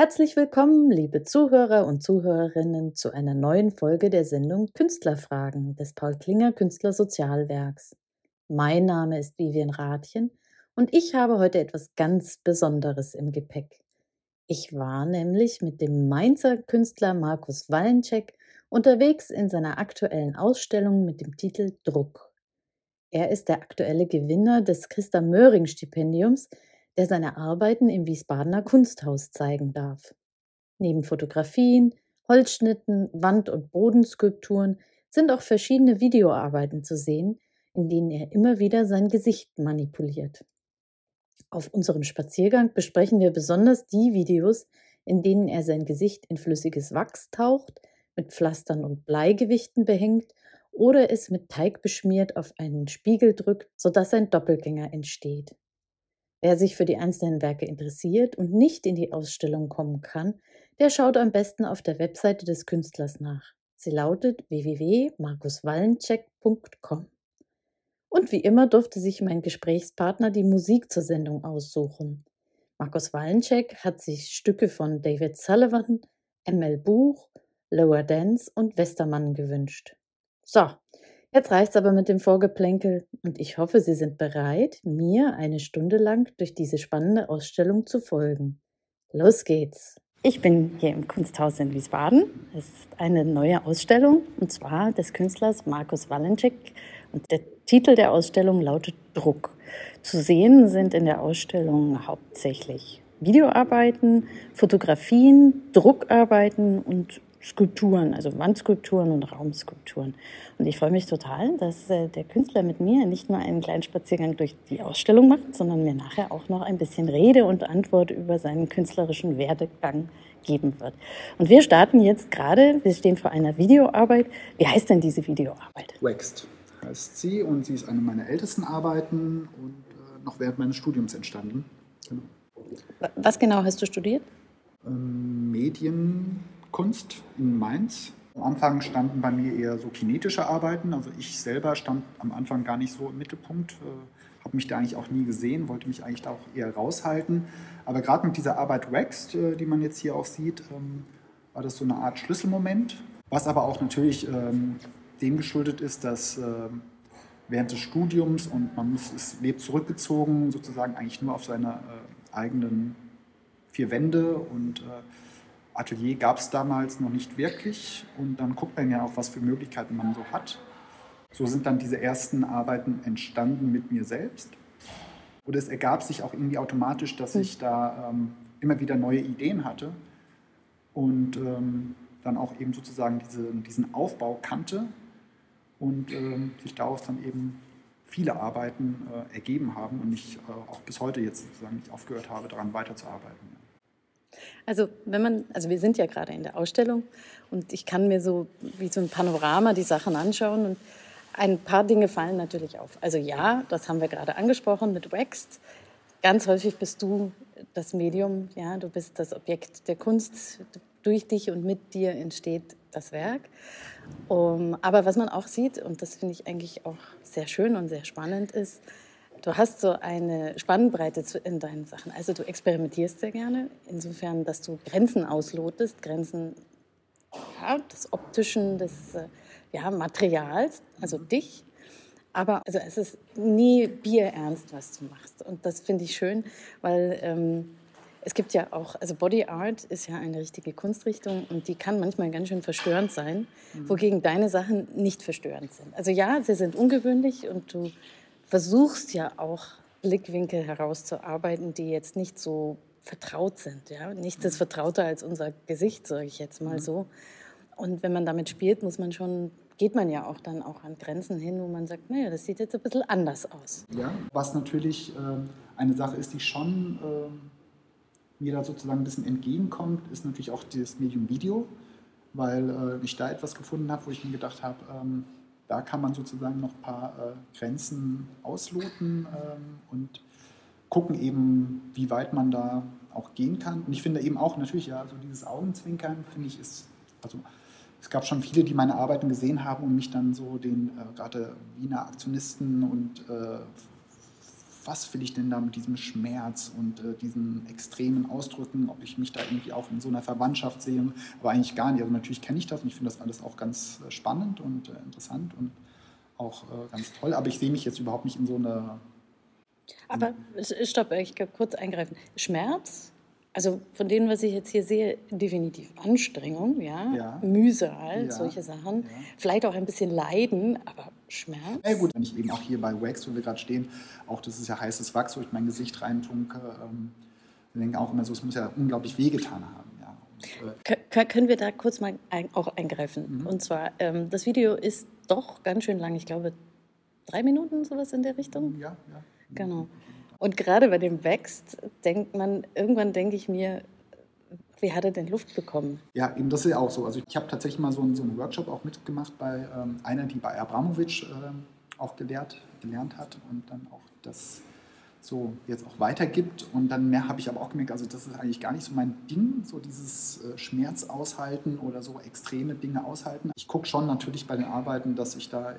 Herzlich willkommen, liebe Zuhörer und Zuhörerinnen, zu einer neuen Folge der Sendung Künstlerfragen des Paul Klinger Künstlersozialwerks. Mein Name ist Vivian Rathjen und ich habe heute etwas ganz Besonderes im Gepäck. Ich war nämlich mit dem Mainzer Künstler Markus Wallencheck unterwegs in seiner aktuellen Ausstellung mit dem Titel Druck. Er ist der aktuelle Gewinner des Christa Möhring Stipendiums, der seine Arbeiten im Wiesbadener Kunsthaus zeigen darf. Neben Fotografien, Holzschnitten, Wand- und Bodenskulpturen sind auch verschiedene Videoarbeiten zu sehen, in denen er immer wieder sein Gesicht manipuliert. Auf unserem Spaziergang besprechen wir besonders die Videos, in denen er sein Gesicht in flüssiges Wachs taucht, mit Pflastern und Bleigewichten behängt oder es mit Teig beschmiert auf einen Spiegel drückt, sodass ein Doppelgänger entsteht. Wer sich für die einzelnen Werke interessiert und nicht in die Ausstellung kommen kann, der schaut am besten auf der Webseite des Künstlers nach. Sie lautet www.markuswallencheck.com. Und wie immer durfte sich mein Gesprächspartner die Musik zur Sendung aussuchen. Markus Wallencheck hat sich Stücke von David Sullivan, ML Buch, Lower Dance und Westermann gewünscht. So, Jetzt reicht's aber mit dem Vorgeplänkel und ich hoffe, Sie sind bereit, mir eine Stunde lang durch diese spannende Ausstellung zu folgen. Los geht's! Ich bin hier im Kunsthaus in Wiesbaden. Es ist eine neue Ausstellung und zwar des Künstlers Markus Wallenczyk und der Titel der Ausstellung lautet Druck. Zu sehen sind in der Ausstellung hauptsächlich Videoarbeiten, Fotografien, Druckarbeiten und Skulpturen, also Wandskulpturen und Raumskulpturen. Und ich freue mich total, dass äh, der Künstler mit mir nicht nur einen kleinen Spaziergang durch die Ausstellung macht, sondern mir nachher auch noch ein bisschen Rede und Antwort über seinen künstlerischen Werdegang geben wird. Und wir starten jetzt gerade, wir stehen vor einer Videoarbeit. Wie heißt denn diese Videoarbeit? Waxed heißt sie und sie ist eine meiner ältesten Arbeiten und äh, noch während meines Studiums entstanden. Genau. Was genau hast du studiert? Ähm, Medien, Kunst in Mainz. Am Anfang standen bei mir eher so kinetische Arbeiten. Also ich selber stand am Anfang gar nicht so im Mittelpunkt, äh, habe mich da eigentlich auch nie gesehen, wollte mich eigentlich da auch eher raushalten. Aber gerade mit dieser Arbeit Waxed, äh, die man jetzt hier auch sieht, ähm, war das so eine Art Schlüsselmoment. Was aber auch natürlich ähm, dem geschuldet ist, dass äh, während des Studiums und man muss, ist, lebt zurückgezogen, sozusagen eigentlich nur auf seine äh, eigenen vier Wände und Atelier gab es damals noch nicht wirklich und dann guckt man ja auch, was für Möglichkeiten man so hat. So sind dann diese ersten Arbeiten entstanden mit mir selbst. Und es ergab sich auch irgendwie automatisch, dass ich da ähm, immer wieder neue Ideen hatte und ähm, dann auch eben sozusagen diese, diesen Aufbau kannte und ähm, sich daraus dann eben viele Arbeiten äh, ergeben haben und ich äh, auch bis heute jetzt sozusagen nicht aufgehört habe, daran weiterzuarbeiten. Also wenn man, also wir sind ja gerade in der Ausstellung und ich kann mir so wie so ein Panorama die Sachen anschauen und ein paar Dinge fallen natürlich auf. Also ja, das haben wir gerade angesprochen mit Waxed. Ganz häufig bist du das Medium, ja, du bist das Objekt der Kunst. Durch dich und mit dir entsteht das Werk. Um, aber was man auch sieht, und das finde ich eigentlich auch sehr schön und sehr spannend, ist, Du hast so eine Spannbreite in deinen Sachen. Also du experimentierst sehr gerne, insofern, dass du Grenzen auslotest, Grenzen ja, des optischen, des äh, ja, Materials, also mhm. dich. Aber also es ist nie bierernst, was du machst. Und das finde ich schön, weil ähm, es gibt ja auch, also Body Art ist ja eine richtige Kunstrichtung und die kann manchmal ganz schön verstörend sein, mhm. wogegen deine Sachen nicht verstörend sind. Also ja, sie sind ungewöhnlich und du versuchst ja auch Blickwinkel herauszuarbeiten, die jetzt nicht so vertraut sind. Ja? Nichts ist mhm. vertrauter als unser Gesicht, sage ich jetzt mal mhm. so. Und wenn man damit spielt, muss man schon, geht man ja auch dann auch an Grenzen hin, wo man sagt, naja, das sieht jetzt ein bisschen anders aus. Ja, was natürlich äh, eine Sache ist, die schon äh, mir da sozusagen ein bisschen entgegenkommt, ist natürlich auch das Medium Video, weil äh, ich da etwas gefunden habe, wo ich mir gedacht habe, ähm, da kann man sozusagen noch ein paar äh, Grenzen ausloten ähm, und gucken eben, wie weit man da auch gehen kann. Und ich finde eben auch natürlich, ja, so dieses Augenzwinkern, finde ich, ist, also es gab schon viele, die meine Arbeiten gesehen haben und mich dann so den äh, gerade Wiener Aktionisten und äh, was will ich denn da mit diesem Schmerz und äh, diesen extremen Ausdrücken, ob ich mich da irgendwie auch in so einer Verwandtschaft sehe, aber eigentlich gar nicht. Also natürlich kenne ich das und ich finde das alles auch ganz äh, spannend und äh, interessant und auch äh, ganz toll, aber ich sehe mich jetzt überhaupt nicht in so einer... Aber stopp, ich kann kurz eingreifen. Schmerz also von denen, was ich jetzt hier sehe, definitiv Anstrengung, ja, ja. Mühsal, ja. solche Sachen. Ja. Vielleicht auch ein bisschen Leiden, aber Schmerz. Ja gut, wenn ich eben auch hier bei Wax, wo wir gerade stehen, auch das ist ja heißes Wachs, wo ich mein Gesicht reintunke, ähm, ich denke auch immer so, es muss ja unglaublich wehgetan haben. Ja. Und, äh, können wir da kurz mal ein, auch eingreifen? Mhm. Und zwar, ähm, das Video ist doch ganz schön lang, ich glaube drei Minuten, sowas in der Richtung. Ja, ja. Genau. Und gerade bei dem Wächst denkt man, irgendwann denke ich mir, wie hat er denn Luft bekommen? Ja, eben das ist ja auch so. Also ich habe tatsächlich mal so einen, so einen, Workshop auch mitgemacht bei ähm, einer, die bei Abramovic äh, auch gelehrt, gelernt hat und dann auch das so jetzt auch weitergibt. Und dann mehr habe ich aber auch gemerkt, also das ist eigentlich gar nicht so mein Ding, so dieses äh, Schmerz aushalten oder so extreme Dinge aushalten. Ich gucke schon natürlich bei den Arbeiten, dass ich da äh,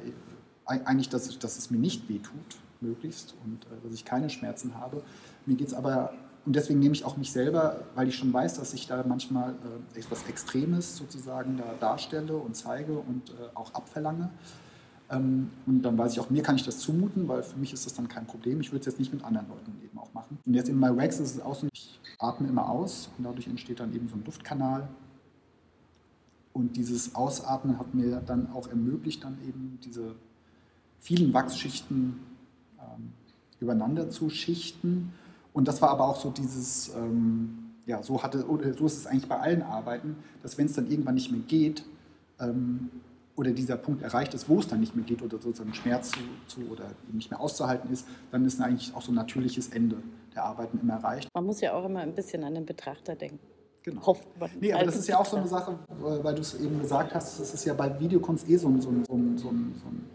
eigentlich, dass, dass es mir nicht wehtut möglichst und äh, dass ich keine Schmerzen habe. Mir geht es aber, und deswegen nehme ich auch mich selber, weil ich schon weiß, dass ich da manchmal äh, etwas Extremes sozusagen da darstelle und zeige und äh, auch abverlange. Ähm, und dann weiß ich auch, mir kann ich das zumuten, weil für mich ist das dann kein Problem. Ich würde es jetzt nicht mit anderen Leuten eben auch machen. Und jetzt in MyWax ist es auch so, ich atme immer aus und dadurch entsteht dann eben so ein Duftkanal. Und dieses Ausatmen hat mir dann auch ermöglicht, dann eben diese vielen Wachsschichten ähm, übereinander zu schichten. Und das war aber auch so dieses, ähm, ja, so, hatte, so ist es eigentlich bei allen Arbeiten, dass wenn es dann irgendwann nicht mehr geht, ähm, oder dieser Punkt erreicht ist, wo es dann nicht mehr geht oder sozusagen Schmerz zu, zu oder nicht mehr auszuhalten ist, dann ist eigentlich auch so ein natürliches Ende der Arbeiten immer erreicht. Man muss ja auch immer ein bisschen an den Betrachter denken. Genau. Hofft man. Nee, aber das ist ja auch so eine Sache, weil du es eben gesagt hast, das ist ja bei Videokunst eh so ein, so ein, so ein, so ein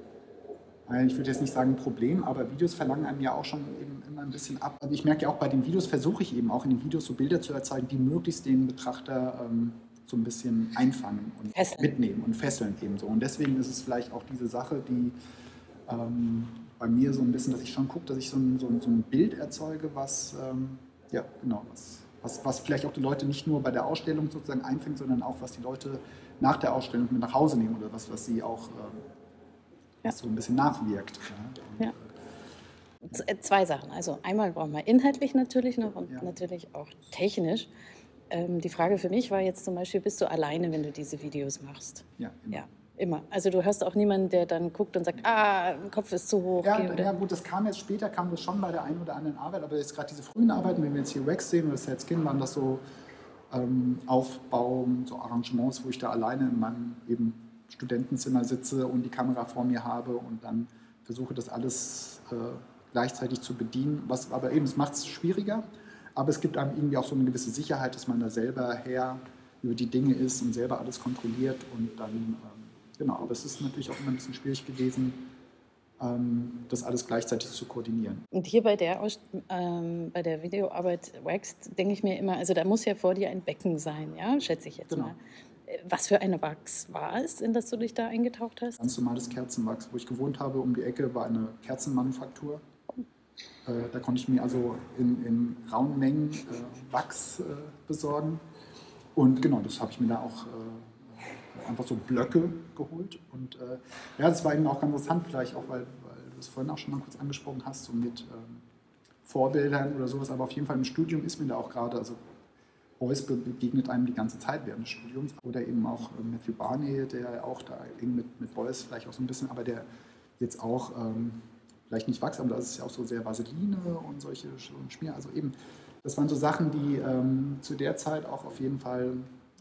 ich würde jetzt nicht sagen ein Problem, aber Videos verlangen einem ja auch schon eben immer ein bisschen ab. Also ich merke ja auch bei den Videos, versuche ich eben auch in den Videos so Bilder zu erzeugen, die möglichst den Betrachter ähm, so ein bisschen einfangen und fesseln. mitnehmen und fesseln eben so. Und deswegen ist es vielleicht auch diese Sache, die ähm, bei mir so ein bisschen, dass ich schon gucke, dass ich so ein, so ein, so ein Bild erzeuge, was, ähm, ja, genau, was, was, was vielleicht auch die Leute nicht nur bei der Ausstellung sozusagen einfängt, sondern auch, was die Leute nach der Ausstellung mit nach Hause nehmen oder was, was sie auch ähm, ja. so ein bisschen nachwirkt. Ja. Äh, zwei Sachen. Also einmal brauchen wir inhaltlich natürlich noch und natürlich auch technisch. Ähm, die Frage für mich war jetzt zum Beispiel, bist du alleine, wenn du diese Videos machst? Ja, immer. Ja, immer. Also du hast auch niemanden, der dann guckt und sagt, ah, Kopf ist zu hoch. Ja, ja gut, das kam jetzt später, kam das schon bei der einen oder anderen Arbeit, aber jetzt gerade diese frühen Arbeiten, wenn wir jetzt hier Wax sehen oder Sad Skin, waren das so ähm, Aufbau, so Arrangements, wo ich da alleine in meinem eben Studentenzimmer sitze und die Kamera vor mir habe und dann versuche das alles äh, gleichzeitig zu bedienen. Was aber eben, es macht es schwieriger, aber es gibt einem irgendwie auch so eine gewisse Sicherheit, dass man da selber her über die Dinge ist und selber alles kontrolliert und dann, ähm, genau, aber es ist natürlich auch immer ein bisschen schwierig gewesen, ähm, das alles gleichzeitig zu koordinieren. Und hier bei der, ähm, bei der Videoarbeit Waxed denke ich mir immer, also da muss ja vor dir ein Becken sein, ja, schätze ich jetzt genau. mal. Was für eine Wachs war es, in das du dich da eingetaucht hast? Ganz normales Kerzenwachs. Wo ich gewohnt habe, um die Ecke, war eine Kerzenmanufaktur. Äh, da konnte ich mir also in, in rauen Mengen äh, Wachs äh, besorgen. Und genau, das habe ich mir da auch äh, einfach so Blöcke geholt. Und äh, ja, das war eben auch ganz interessant, vielleicht auch, weil, weil du es vorhin auch schon mal kurz angesprochen hast, so mit ähm, Vorbildern oder sowas. Aber auf jeden Fall im Studium ist mir da auch gerade, also Beuys begegnet einem die ganze Zeit während des Studiums. Oder eben auch äh, Matthew Barney, der auch da eng mit, mit Beuys vielleicht auch so ein bisschen, aber der jetzt auch ähm, vielleicht nicht wächst, aber da ist ja auch so sehr Vaseline und solche Schmier. Also eben, das waren so Sachen, die ähm, zu der Zeit auch auf jeden Fall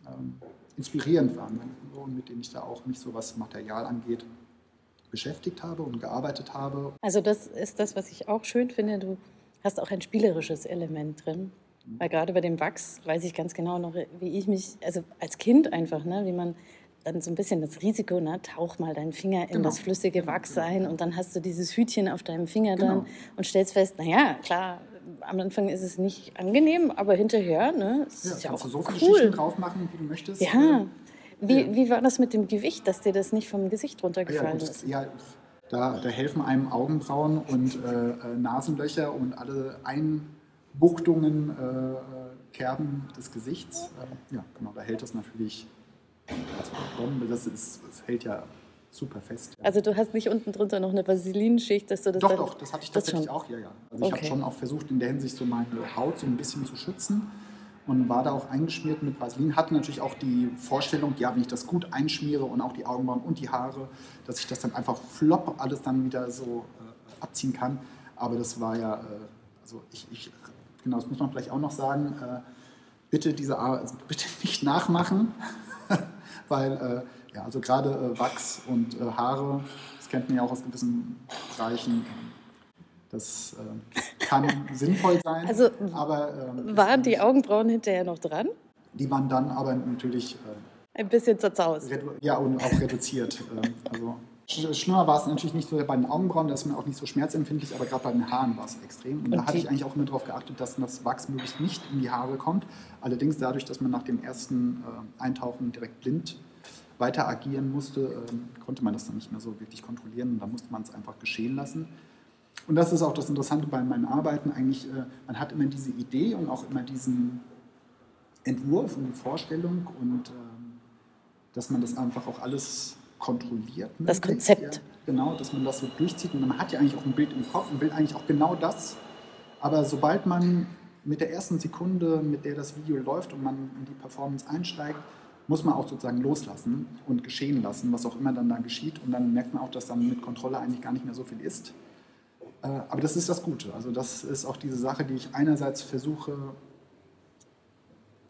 ähm, inspirierend waren und mit denen ich da auch mich so was Material angeht beschäftigt habe und gearbeitet habe. Also das ist das, was ich auch schön finde. Du hast auch ein spielerisches Element drin. Weil gerade bei dem Wachs weiß ich ganz genau noch, wie ich mich, also als Kind einfach, ne, wie man dann so ein bisschen das Risiko, ne, tauch mal deinen Finger in Genau. das flüssige Wachs ein und dann hast du dieses Hütchen auf deinem Finger Genau. dann und stellst fest, naja, klar, am Anfang ist es nicht angenehm, aber hinterher, ne, es Ja, ist ja kannst auch du so viele cool. Drauf machen, wie du möchtest. Ja. Wie, Ja. wie war das mit dem Gewicht, dass dir das nicht vom Gesicht Ja, runtergefallen gut, ist? ja, da, da helfen einem Augenbrauen und äh, äh, Nasenlöcher und alle Einbuchtungen, äh, äh, Kerben des Gesichts. Äh, ja, genau, da hält das natürlich als Bombe. Das, ist, das hält ja super fest. Ja. Also du hast nicht unten drunter noch eine Vaselinschicht, dass du das doch, dann, doch, das hatte ich das tatsächlich auch, ja, ja. Also ich habe Okay. schon auch versucht, in der Hinsicht so meine Haut so ein bisschen zu schützen und war da auch eingeschmiert mit Vaseline. Hatte natürlich auch die Vorstellung, ja, wenn ich das gut einschmiere und auch die Augenbrauen und die Haare, dass ich das dann einfach flop alles dann wieder so äh, abziehen kann. Aber das war ja, äh, also ich, ich, genau, das muss man vielleicht auch noch sagen, äh, bitte diese also bitte nicht nachmachen, weil äh, ja, also gerade äh, Wachs und äh, Haare, das kennt man ja auch aus gewissen Bereichen. Das äh, kann sinnvoll sein. Also, aber, ähm, Waren die Augenbrauen hinterher noch dran? die waren dann aber natürlich äh, Ein bisschen zerzaust. ja, und auch reduziert. also schlimmer war es natürlich nicht so bei den Augenbrauen, da ist man auch nicht so schmerzempfindlich, aber gerade bei den Haaren war es extrem. Und, da Und hatte die- ich eigentlich auch immer darauf geachtet, dass das Wachs möglichst nicht in die Haare kommt. Allerdings dadurch, dass man nach dem ersten äh, Eintauchen direkt blind weiter agieren musste, ähm, konnte man das dann nicht mehr so wirklich kontrollieren und da musste man es einfach geschehen lassen. Und das ist auch das Interessante bei meinen Arbeiten. Eigentlich, äh, man hat immer diese Idee und auch immer diesen Entwurf und die Vorstellung und ähm, dass man das einfach auch alles kontrolliert. Das Konzept. Ja, genau, dass man das so durchzieht und man hat ja eigentlich auch ein Bild im Kopf und will eigentlich auch genau das. Aber sobald man mit der ersten Sekunde, mit der das Video läuft und man in die Performance einsteigt, muss man auch sozusagen loslassen und geschehen lassen, was auch immer dann da geschieht. Und dann merkt man auch, dass dann mit Kontrolle eigentlich gar nicht mehr so viel ist. Äh, Aber das ist das Gute. Also das ist auch diese Sache, die ich einerseits versuche,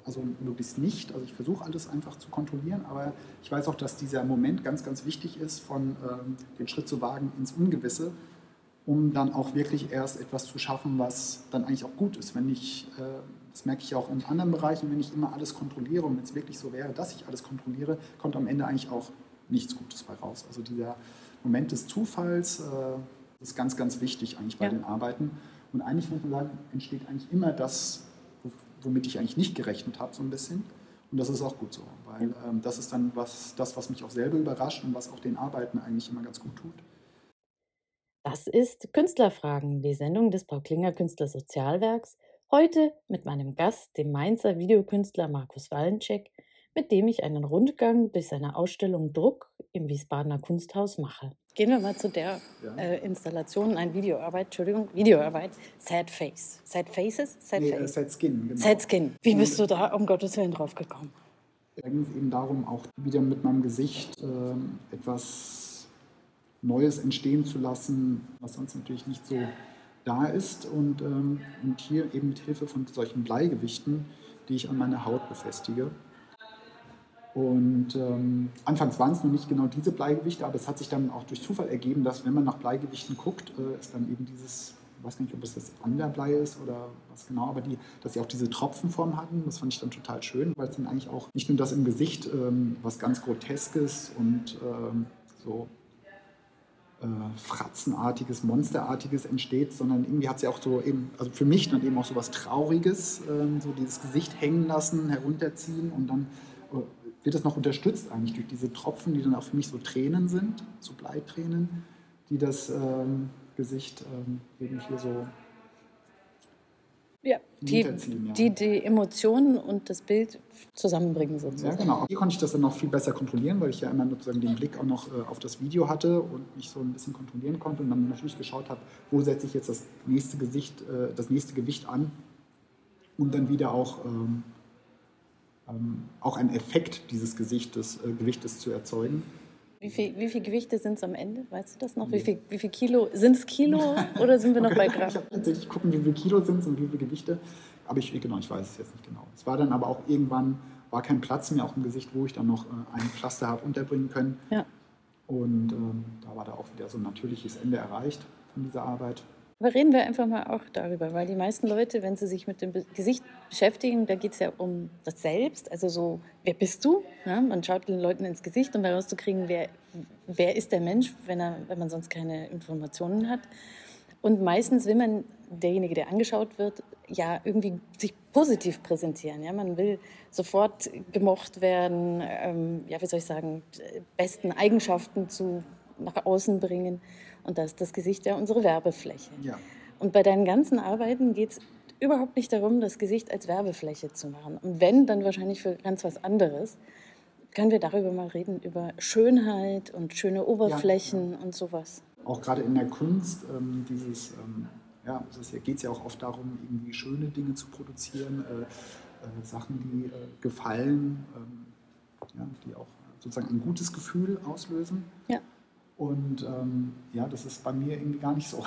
also möglichst nicht. Also ich versuche alles einfach zu kontrollieren, aber ich weiß auch, dass dieser Moment ganz, ganz wichtig ist, von ähm, den Schritt zu wagen ins Ungewisse, um dann auch wirklich erst etwas zu schaffen, was dann eigentlich auch gut ist. Wenn ich, äh, das merke ich auch in anderen Bereichen, wenn ich immer alles kontrolliere und wenn es wirklich so wäre, dass ich alles kontrolliere, kommt am Ende eigentlich auch nichts Gutes bei raus. Also dieser Moment des Zufalls äh, ist ganz, ganz wichtig eigentlich bei Ja. den Arbeiten. Und eigentlich muss man sagen, entsteht eigentlich immer das, womit ich eigentlich nicht gerechnet habe, so ein bisschen. Und das ist auch gut so, weil ähm, das ist dann was, das, was mich auch selber überrascht und was auch den Arbeiten eigentlich immer ganz gut tut. Das ist Künstlerfragen, die Sendung des Paul Klinger Künstlersozialwerks. Heute mit meinem Gast, dem Mainzer Videokünstler Markus Wallencheck, mit dem ich einen Rundgang durch seine Ausstellung Druck im Wiesbadener Kunsthaus mache. Gehen wir mal zu der Ja. äh, Installation, ein Videoarbeit, Entschuldigung, Videoarbeit, Sad Face. Sad Faces? Sad Nee, äh, Face. Sad Skin, genau. Sad Skin. Wie Und bist du da um Gottes Willen drauf gekommen? Da ging es eben darum, auch wieder mit meinem Gesicht ähm, etwas Neues entstehen zu lassen, was sonst natürlich nicht so da ist. Und, ähm, und hier eben mit Hilfe von solchen Bleigewichten, die ich an meiner Haut befestige. Und ähm, anfangs waren es noch nicht genau diese Bleigewichte, aber es hat sich dann auch durch Zufall ergeben, dass wenn man nach Bleigewichten guckt, äh, ist dann eben dieses, ich weiß nicht, ob es das Anderblei ist oder was genau, aber die, dass sie auch diese Tropfenform hatten, das fand ich dann total schön, weil es dann eigentlich auch nicht nur das im Gesicht ähm, was ganz Groteskes und ähm, so äh, Fratzenartiges, Monsterartiges entsteht, sondern irgendwie hat sie auch so eben, also für mich dann eben auch so was Trauriges, ähm, so dieses Gesicht hängen lassen, herunterziehen und dann äh, wird das noch unterstützt eigentlich durch diese Tropfen, die dann auch für mich so Tränen sind, so Bleitränen, die das ähm, Gesicht ähm, eben hier so Ja, die, ja. die die Emotionen und das Bild zusammenbringen Ja, sozusagen. genau. Hier konnte ich das dann noch viel besser kontrollieren, weil ich ja immer sozusagen den Blick auch noch äh, auf das Video hatte und mich so ein bisschen kontrollieren konnte und dann natürlich geschaut habe, wo setze ich jetzt das nächste Gesicht, äh, das nächste Gewicht an, um dann wieder auch, ähm, ähm, auch einen Effekt dieses Gesichtes, äh, Gewichtes zu erzeugen. Wie viel, wie viel Gewichte sind es am Ende? Weißt du das noch? Wie viel, wie viel Kilo? Sind es Kilo oder sind wir noch bei Ich Gramm? habe tatsächlich gucken, wie viele Kilo sind es und wie viele Gewichte. Aber ich, genau, ich weiß es jetzt nicht genau. Es war dann aber auch irgendwann, war kein Platz mehr auch im Gesicht, wo ich dann noch äh, ein Pflaster habe unterbringen können. Ja. Und ähm, da war da auch wieder so ein natürliches Ende erreicht von dieser Arbeit. Aber reden wir einfach mal auch darüber, weil die meisten Leute, wenn sie sich mit dem Gesicht beschäftigen, da geht es ja um das Selbst, also so, wer bist du? Ja, man schaut den Leuten ins Gesicht, um herauszukriegen, wer, wer ist der Mensch, wenn, er, wenn man sonst keine Informationen hat. Und meistens will man, derjenige, der angeschaut wird, ja irgendwie sich positiv präsentieren. Ja? Man will sofort gemocht werden, ähm, ja, wie soll ich sagen, besten Eigenschaften zu, nach außen bringen. Und das ist das Gesicht ja unsere Werbefläche. Ja. Und bei deinen ganzen Arbeiten geht es überhaupt nicht darum, das Gesicht als Werbefläche zu machen. Und wenn, dann wahrscheinlich für ganz was anderes. Können wir darüber mal reden, über Schönheit und schöne Oberflächen ja, ja. und sowas? Auch gerade in der Kunst, ähm, dieses, ähm, ja, es geht ja auch oft darum, irgendwie schöne Dinge zu produzieren, äh, äh, Sachen, die äh, gefallen, ähm, ja, die auch sozusagen ein gutes Gefühl auslösen. Ja. Und ähm, ja, das ist bei mir irgendwie gar nicht so.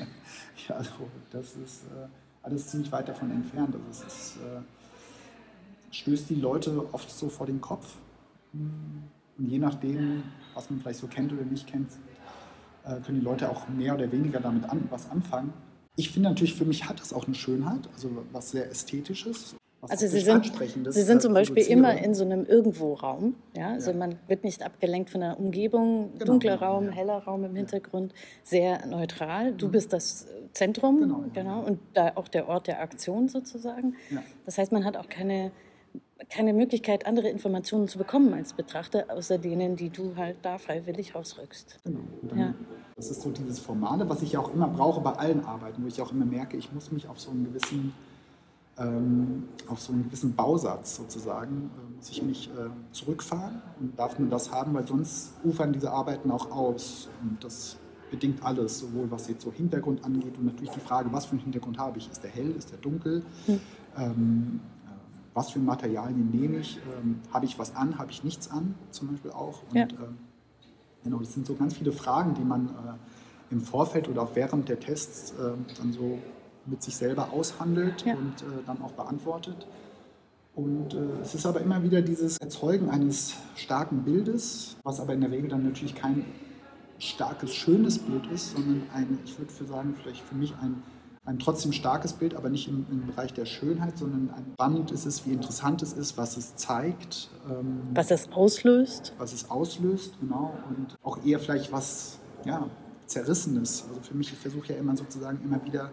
ja, also das ist äh, alles ziemlich weit davon entfernt. Also es ist, äh, stößt die Leute oft so vor den Kopf. Und je nachdem, was man vielleicht so kennt oder nicht kennt, äh, können die Leute auch mehr oder weniger damit an, was anfangen. Ich finde natürlich, für mich hat das auch eine Schönheit, also was sehr Ästhetisches also Sie sind, Sie sind zum Beispiel immer in so einem Irgendwo-Raum. Ja? Also ja. man wird nicht abgelenkt von der Umgebung, genau, dunkler Raum, ja. heller Raum im Hintergrund, sehr neutral. Du mhm. bist das Zentrum genau, genau, und da auch der Ort der Aktion sozusagen. Ja. Das heißt, man hat auch keine, keine Möglichkeit, andere Informationen zu bekommen als Betrachter, außer denen, die du halt da freiwillig rausrückst. Genau. Dann, das ist so dieses Formale, was ich auch immer brauche bei allen Arbeiten, wo ich auch immer merke, ich muss mich auf so einen gewissen auf so einen gewissen Bausatz sozusagen, muss ich mich äh, zurückfahren und darf nur das haben, weil sonst ufern diese Arbeiten auch aus. Und das bedingt alles, sowohl was jetzt so Hintergrund angeht und natürlich die Frage, was für einen Hintergrund habe ich? Ist der hell, ist der dunkel? Mhm. Ähm, äh, was für Materialien nehme ich? Ähm, habe ich was an, habe ich nichts an, zum Beispiel auch? Und, ja. äh, genau, das sind so ganz viele Fragen, die man äh, im Vorfeld oder auch während der Tests äh, dann so mit sich selber aushandelt ja. und äh, dann auch beantwortet. Und äh, es ist aber immer wieder dieses Erzeugen eines starken Bildes, was aber in der Regel dann natürlich kein starkes, schönes Bild ist, sondern ein, ich würde für sagen, vielleicht für mich ein, ein trotzdem starkes Bild, aber nicht im, im Bereich der Schönheit, sondern ein spannend ist es, wie interessant es ist, was es zeigt. Ähm, was es auslöst. Was es auslöst, genau. Und auch eher vielleicht was ja, Zerrissenes. Also für mich, ich versuche ja immer sozusagen immer wieder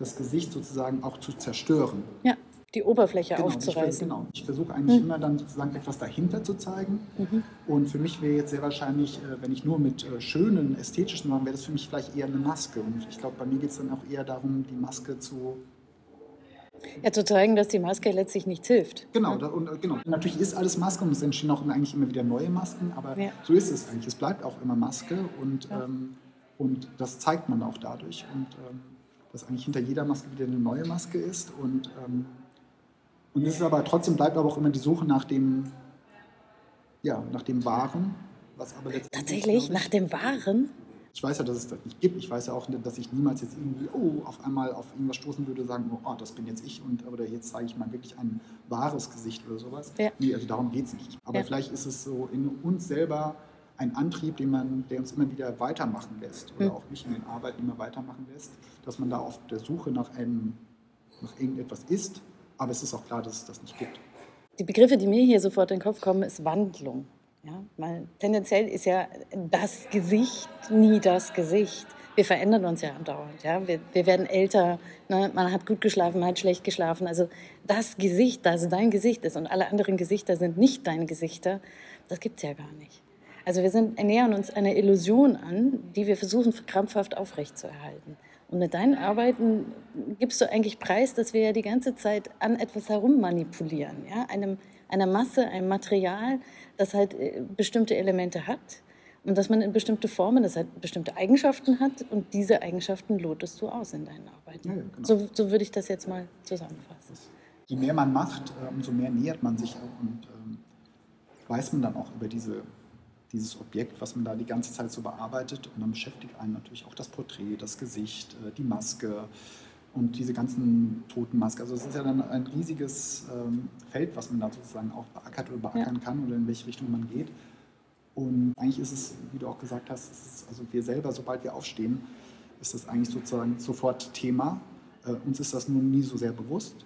das Gesicht sozusagen auch zu zerstören. Ja, die Oberfläche genau, aufzureißen. Ich, genau. Ich versuche eigentlich mhm. immer dann sozusagen etwas dahinter zu zeigen. Mhm. Und für mich wäre jetzt sehr wahrscheinlich, äh, wenn ich nur mit äh, schönen, ästhetischen machen, wäre das für mich vielleicht eher eine Maske. Und ich glaube, bei mir geht es dann auch eher darum, die Maske zu ja, zu zeigen, dass die Maske letztlich nichts hilft. Genau, da, und, äh, genau. natürlich ist alles Maske und es entstehen auch eigentlich immer wieder neue Masken, aber ja. so ist es eigentlich. Es bleibt auch immer Maske und, ja. ähm, und das zeigt man auch dadurch. Und ähm, dass eigentlich hinter jeder Maske wieder eine neue Maske ist. Und, ähm, und es ist aber trotzdem bleibt aber auch immer die Suche nach dem, ja, nach dem Wahren. Was aber Tatsächlich, ich, nach dem Wahren? Ich weiß ja, dass es das nicht gibt. Ich weiß ja auch, dass ich niemals jetzt irgendwie, oh, auf einmal auf irgendwas stoßen würde, sagen, oh, das bin jetzt ich und oder jetzt zeige ich mal wirklich ein wahres Gesicht oder sowas. Ja. Nee, also darum geht es nicht. Aber ja. vielleicht ist es so in uns selber ein Antrieb, den man, der uns immer wieder weitermachen lässt oder mhm. auch mich in den Arbeiten immer weitermachen lässt, dass man da auf der Suche nach, einem, nach irgendetwas ist, aber es ist auch klar, dass es das nicht gibt. Die Begriffe, die mir hier sofort in den Kopf kommen, ist Wandlung. Ja, weil tendenziell ist ja das Gesicht nie das Gesicht. Wir verändern uns ja andauernd. Ja? Wir, wir werden älter, ne? man hat gut geschlafen, man hat schlecht geschlafen. Also das Gesicht, das dein Gesicht ist und alle anderen Gesichter sind nicht deine Gesichter, das gibt es ja gar nicht. Also wir sind, ernähren uns einer Illusion an, die wir versuchen krampfhaft aufrechtzuerhalten. Und mit deinen Arbeiten gibst du eigentlich preis, dass wir ja die ganze Zeit an etwas herum manipulieren, ja? Einem, einer Masse, einem Material, das halt äh, bestimmte Elemente hat und dass man in bestimmte Formen, das halt bestimmte Eigenschaften hat und diese Eigenschaften lotest du aus in deinen Arbeiten. Ja, ja, genau. so, so, würde ich das jetzt mal zusammenfassen. Je mehr man macht, äh, umso mehr nähert man sich und ähm, weiß man dann auch über diese dieses Objekt, was man da die ganze Zeit so bearbeitet. Und dann beschäftigt einen natürlich auch das Porträt, das Gesicht, äh, die Maske und diese ganzen toten Masken. Also es ist ja dann ein riesiges ähm, Feld, was man da sozusagen auch beackert oder beackern ja. kann oder in welche Richtung man geht. Und eigentlich ist es, wie du auch gesagt hast, also wir selber, sobald wir aufstehen, ist das eigentlich sozusagen sofort Thema. Äh, uns ist das nun nie so sehr bewusst.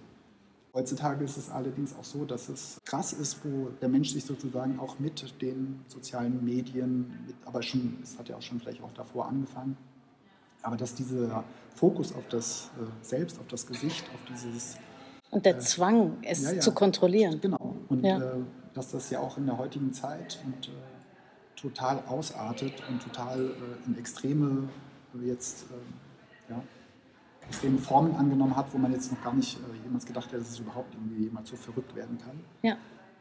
Heutzutage ist es allerdings auch so, dass es krass ist, wo der Mensch sich sozusagen auch mit den sozialen Medien, mit, aber schon, es hat ja auch schon vielleicht auch davor angefangen, aber dass dieser Fokus auf das äh, Selbst, auf das Gesicht, auf dieses und der äh, Zwang, es ja, ja, zu kontrollieren. Genau. Und ja. äh, dass das ja auch in der heutigen Zeit und, äh, total ausartet und total äh, in extreme jetzt ja, extreme Formen angenommen hat, wo man jetzt noch gar nicht äh, jemals gedacht hätte, dass es überhaupt irgendwie jemand so verrückt werden kann. Ja.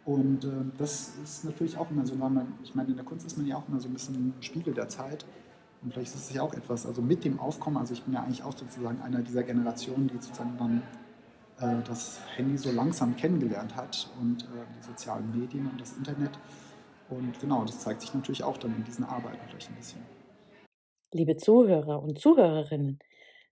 Und äh, das ist natürlich auch immer so, weil man, ich meine, in der Kunst ist man ja auch immer so ein bisschen ein Spiegel der Zeit. Und vielleicht ist es ja auch etwas, also mit dem Aufkommen, also ich bin ja eigentlich auch sozusagen einer dieser Generationen, die sozusagen dann äh, das Handy so langsam kennengelernt hat und äh, die sozialen Medien und das Internet. Und genau, das zeigt sich natürlich auch dann in diesen Arbeiten vielleicht ein bisschen. Liebe Zuhörer und Zuhörerinnen,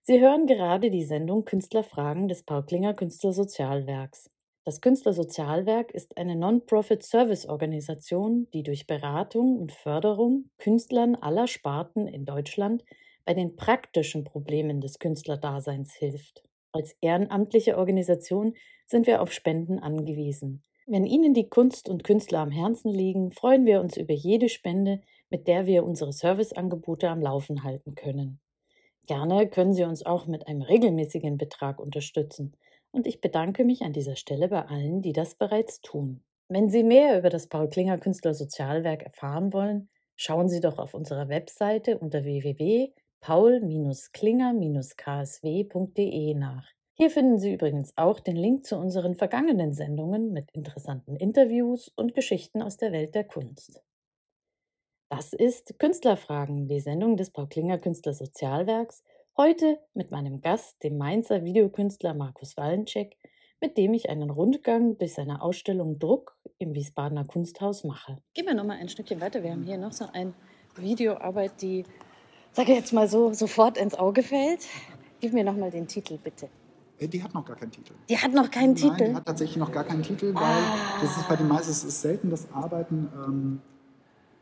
Sie hören gerade die Sendung Künstlerfragen des Pauklinger Künstlersozialwerks. Das Künstlersozialwerk ist eine Non-Profit-Service-Organisation, die durch Beratung und Förderung Künstlern aller Sparten in Deutschland bei den praktischen Problemen des Künstlerdaseins hilft. Als ehrenamtliche Organisation sind wir auf Spenden angewiesen. Wenn Ihnen die Kunst und Künstler am Herzen liegen, freuen wir uns über jede Spende, mit der wir unsere Serviceangebote am Laufen halten können. Gerne können Sie uns auch mit einem regelmäßigen Betrag unterstützen. Und ich bedanke mich an dieser Stelle bei allen, die das bereits tun. Wenn Sie mehr über das Paul Klinger Künstler Sozialwerk erfahren wollen, schauen Sie doch auf unserer Webseite unter www.paul-klinger-ksw.de nach. Hier finden Sie übrigens auch den Link zu unseren vergangenen Sendungen mit interessanten Interviews und Geschichten aus der Welt der Kunst. Das ist Künstlerfragen, die Sendung des Paul Klinger Künstlersozialwerks. Heute mit meinem Gast, dem Mainzer Videokünstler Markus Wallencheck, mit dem ich einen Rundgang durch seine Ausstellung Druck im Wiesbadener Kunsthaus mache. Gehen wir noch mal ein Stückchen weiter. Wir haben hier noch so eine Videoarbeit, die, sage ich jetzt mal so, sofort ins Auge fällt. Gib mir noch mal den Titel, bitte. Äh, die hat noch gar keinen Titel. Die hat noch keinen Nein, Titel? Die hat tatsächlich noch gar keinen Titel, weil ah. das ist bei den meisten, es ist selten das Arbeiten ähm,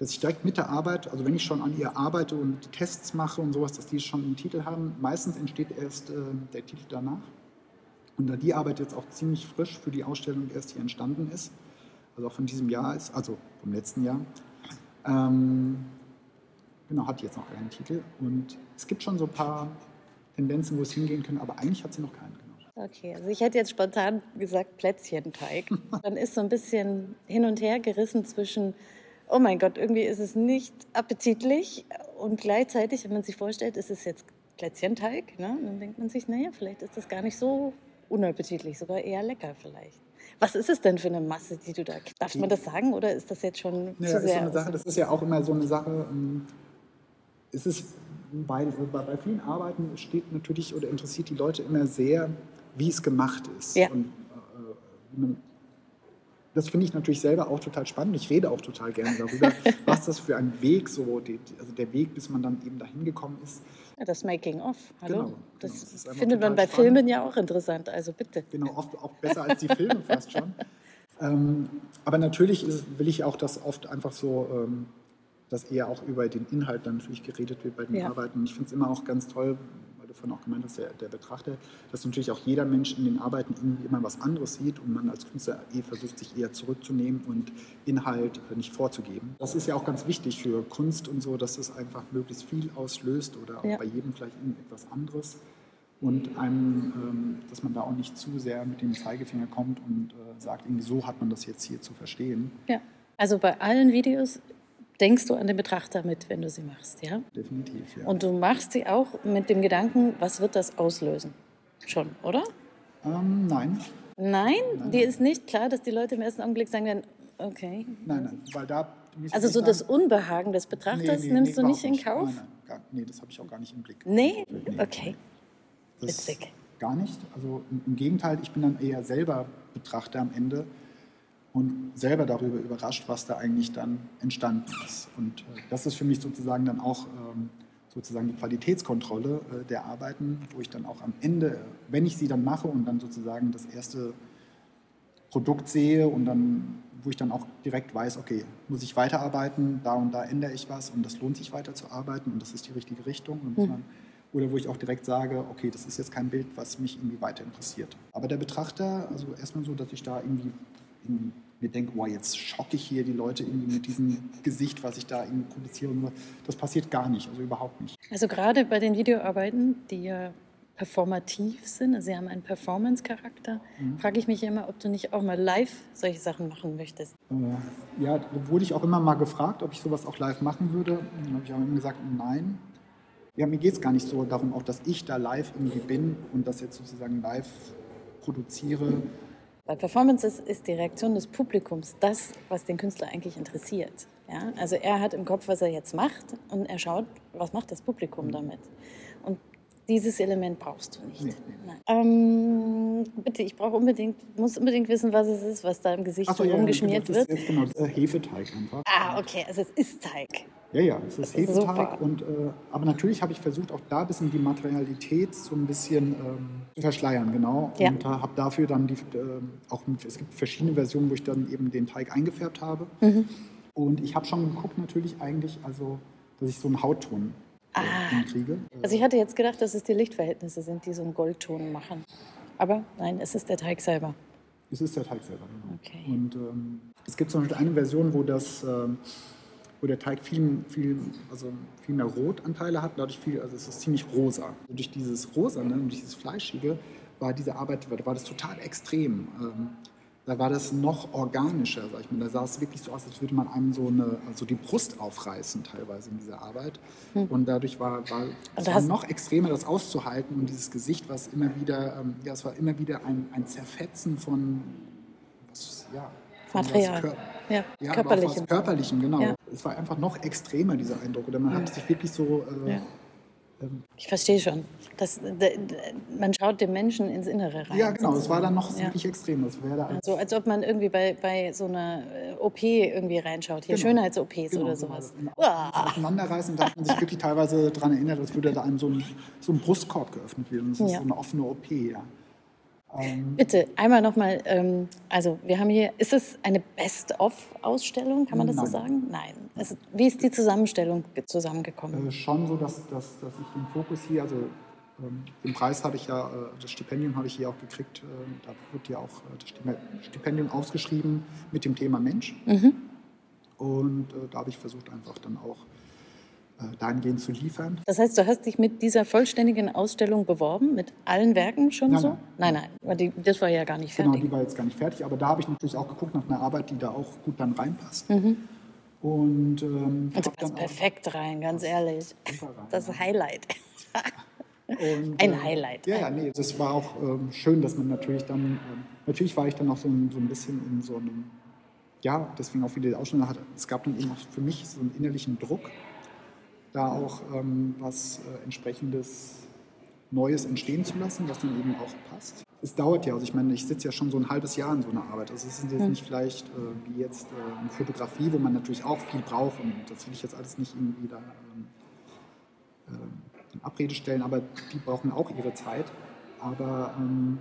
dass ich direkt mit der Arbeit, also wenn ich schon an ihr arbeite und Tests mache und sowas, dass die schon einen Titel haben. Meistens entsteht erst äh, der Titel danach. Und da die Arbeit jetzt auch ziemlich frisch für die Ausstellung erst hier entstanden ist, also auch von diesem Jahr ist, also vom letzten Jahr, ähm, genau, hat die jetzt noch keinen Titel. Und es gibt schon so ein paar Tendenzen, wo es hingehen kann, aber eigentlich hat sie noch keinen. Okay, also ich hätte jetzt spontan gesagt Plätzchenteig. Dann ist so ein bisschen hin und her gerissen zwischen oh mein Gott, irgendwie ist es nicht appetitlich und gleichzeitig, wenn man sich vorstellt, ist es jetzt Plätzchenteig, ne? dann denkt man sich, naja, vielleicht ist das gar nicht so unappetitlich, sogar eher lecker vielleicht. Was ist es denn für eine Masse, die du da, darf man das sagen oder ist das jetzt schon ja, zu sehr? Ist so eine Sache, das ist ja auch immer so eine Sache, ähm, es ist bei, bei, vielen Arbeiten steht natürlich oder interessiert die Leute immer sehr, wie es gemacht ist. Ja. Und, äh, man, das finde ich natürlich selber auch total spannend. Ich rede auch total gerne darüber, was das für ein Weg so, also der Weg, bis man dann eben dahin gekommen ist. Ja, das Making of, hallo. Genau, das, genau, das findet man bei spannend. Filmen ja auch interessant, also bitte. Genau, oft auch besser als die Filme fast schon. Ähm, aber natürlich ist, will ich auch, dass oft einfach so, ähm, dass eher auch über den Inhalt dann natürlich geredet wird bei den ja. Arbeiten. Ich finde es immer auch ganz toll, du vorhin auch gemeint hast, der, der Betrachter, dass natürlich auch jeder Mensch in den Arbeiten irgendwie immer was anderes sieht und man als Künstler eh versucht, sich eher zurückzunehmen und Inhalt äh, nicht vorzugeben. Das ist ja auch ganz wichtig für Kunst und so, dass es einfach möglichst viel auslöst oder ja. bei jedem vielleicht etwas anderes und einem, ähm, dass man da auch nicht zu sehr mit dem Zeigefinger kommt und äh, sagt, irgendwie so hat man das jetzt hier zu verstehen. Ja, also bei allen Videos denkst du an den Betrachter mit, wenn du sie machst, ja? Definitiv, ja. Und du machst sie auch mit dem Gedanken, was wird das auslösen? Schon, oder? Ähm, nein. Nein? nein? Dir ist nicht klar, dass die Leute im ersten Augenblick sagen werden, okay. Nein, nein, weil da... Also so das Unbehagen des Betrachters nee, nee, nimmst nee, du nicht in Kauf? Nein, nein, gar, nee, das habe ich auch gar nicht im Blick. Nee? Okay. Witzig. Gar nicht. Also im Gegenteil, ich bin dann eher selber Betrachter am Ende und selber darüber überrascht, was da eigentlich dann entstanden ist. Und äh, das ist für mich sozusagen dann auch ähm, sozusagen die Qualitätskontrolle äh, der Arbeiten, wo ich dann auch am Ende, wenn ich sie dann mache und dann sozusagen das erste Produkt sehe und dann, wo ich dann auch direkt weiß, okay, muss ich weiterarbeiten, da und da ändere ich was und das lohnt sich weiter zu arbeiten und das ist die richtige Richtung. Mhm. man oder wo ich auch direkt sage, okay, das ist jetzt kein Bild, was mich irgendwie weiter interessiert. Aber der Betrachter, also erstmal so, dass ich da irgendwie mir denke, wow, jetzt schocke ich hier die Leute irgendwie mit diesem Gesicht, was ich da irgendwie produziere. Das passiert gar nicht, also überhaupt nicht. Also gerade bei den Videoarbeiten, die ja performativ sind, also sie haben einen Performance-Charakter, mhm. frage ich mich immer, ob du nicht auch mal live solche Sachen machen möchtest. Äh, ja, wurde ich auch immer mal gefragt, ob ich sowas auch live machen würde. Dann habe ich auch immer gesagt, nein. Ja, mir geht es gar nicht so darum, auch dass ich da live irgendwie bin und das jetzt sozusagen live produziere. Bei Performance ist, ist die Reaktion des Publikums das, was den Künstler eigentlich interessiert. Ja? Also er hat im Kopf, was er jetzt macht und er schaut, was macht das Publikum damit. Dieses Element brauchst du nicht. Nee, nee. Ähm, bitte, ich brauche unbedingt, muss unbedingt wissen, was es ist, was da im Gesicht so, rumgeschmiert ja, wird. Ist genau, das ist Hefeteig einfach. Ah, okay, also es ist Teig. Ja, ja, es ist Hefeteig. Und, äh, aber natürlich habe ich versucht, auch da ein bisschen die Materialität so ein bisschen ähm, zu verschleiern, genau. Ja. Und äh, habe dafür dann die, äh, auch, es gibt verschiedene Versionen, wo ich dann eben den Teig eingefärbt habe. Mhm. Und ich habe schon geguckt natürlich eigentlich, also, dass ich so einen Hautton ah. hinkriege. Also ich hatte jetzt gedacht, dass es die Lichtverhältnisse sind, die so einen Goldton machen. Aber nein, es ist der Teig selber. Es ist der Teig selber, genau. Okay. Und ähm, es gibt zum Beispiel eine Version, wo das... Ähm, wo der Teig viel, viel, also viel mehr Rotanteile hat, dadurch viel, also es ist ziemlich rosa. Und durch dieses Rosa, ne, durch dieses Fleischige, war diese Arbeit, war das total extrem. Ähm, da war das noch organischer, sag ich mal. Da sah es wirklich so aus, als würde man einem so eine, also die Brust aufreißen teilweise in dieser Arbeit. Hm. Und dadurch war, war es war noch extremer, das auszuhalten und dieses Gesicht, was immer wieder, ähm, ja, es war immer wieder ein, ein Zerfetzen von, was, ja, von Material. Ja, ja körperlichem. körperlichem, genau. Ja. Es war einfach noch extremer, dieser Eindruck. Oder man ja. hat sich wirklich so. Äh, ich verstehe schon. Das, man schaut dem Menschen ins Innere rein. Ja, genau. Es war dann noch wirklich extrem. Das wäre als, so, als ob man irgendwie bei, bei so einer äh, OP irgendwie reinschaut. Hier genau. Schönheits-OPs genau, oder sowas. Genau. Auseinanderreißen, da hat man sich wirklich teilweise daran erinnert, als würde da einem so ein, so ein Brustkorb geöffnet werden. Das ist so eine offene OP, ja. Ähm, Bitte, einmal nochmal, ähm, also wir haben hier, ist es eine Best-of-Ausstellung, kann man das nein. so sagen? Nein. Es, wie ist die Zusammenstellung zusammengekommen? Äh, schon so, dass, dass, dass ich den Fokus hier, also ähm, den Preis habe ich ja, äh, das Stipendium habe ich hier auch gekriegt, äh, da wird ja auch äh, das Stipendium ausgeschrieben mit dem Thema Mensch. Mhm. Und äh, da habe ich versucht einfach dann auch dahingehend zu liefern. Das heißt, du hast dich mit dieser vollständigen Ausstellung beworben, mit allen Werken schon nein, so? Nein, nein, nein. Die, das war ja gar nicht fertig. Genau, die war jetzt gar nicht fertig, aber da habe ich natürlich auch geguckt nach einer Arbeit, die da auch gut dann reinpasst. Mhm. Und, ähm, du passt perfekt rein, ganz ehrlich. Rein, das ja. Highlight. Und, ein äh, Highlight. Ja, ja, nee, das war auch ähm, schön, dass man natürlich dann, ähm, natürlich war ich dann auch so ein, so ein bisschen in so einem, ja, deswegen auch viele Ausstellungen hatte. Es gab dann eben auch für mich so einen innerlichen Druck, da auch ähm, was äh, entsprechendes Neues entstehen zu lassen, was dann eben auch passt. Es dauert ja, also ich meine, ich sitze ja schon so ein halbes Jahr in so einer Arbeit. Also es ist jetzt hm. nicht vielleicht äh, wie jetzt äh, eine Fotografie, wo man natürlich auch viel braucht und das will ich jetzt alles nicht irgendwie da ähm, äh, in Abrede stellen, aber die brauchen auch ihre Zeit. Aber ähm,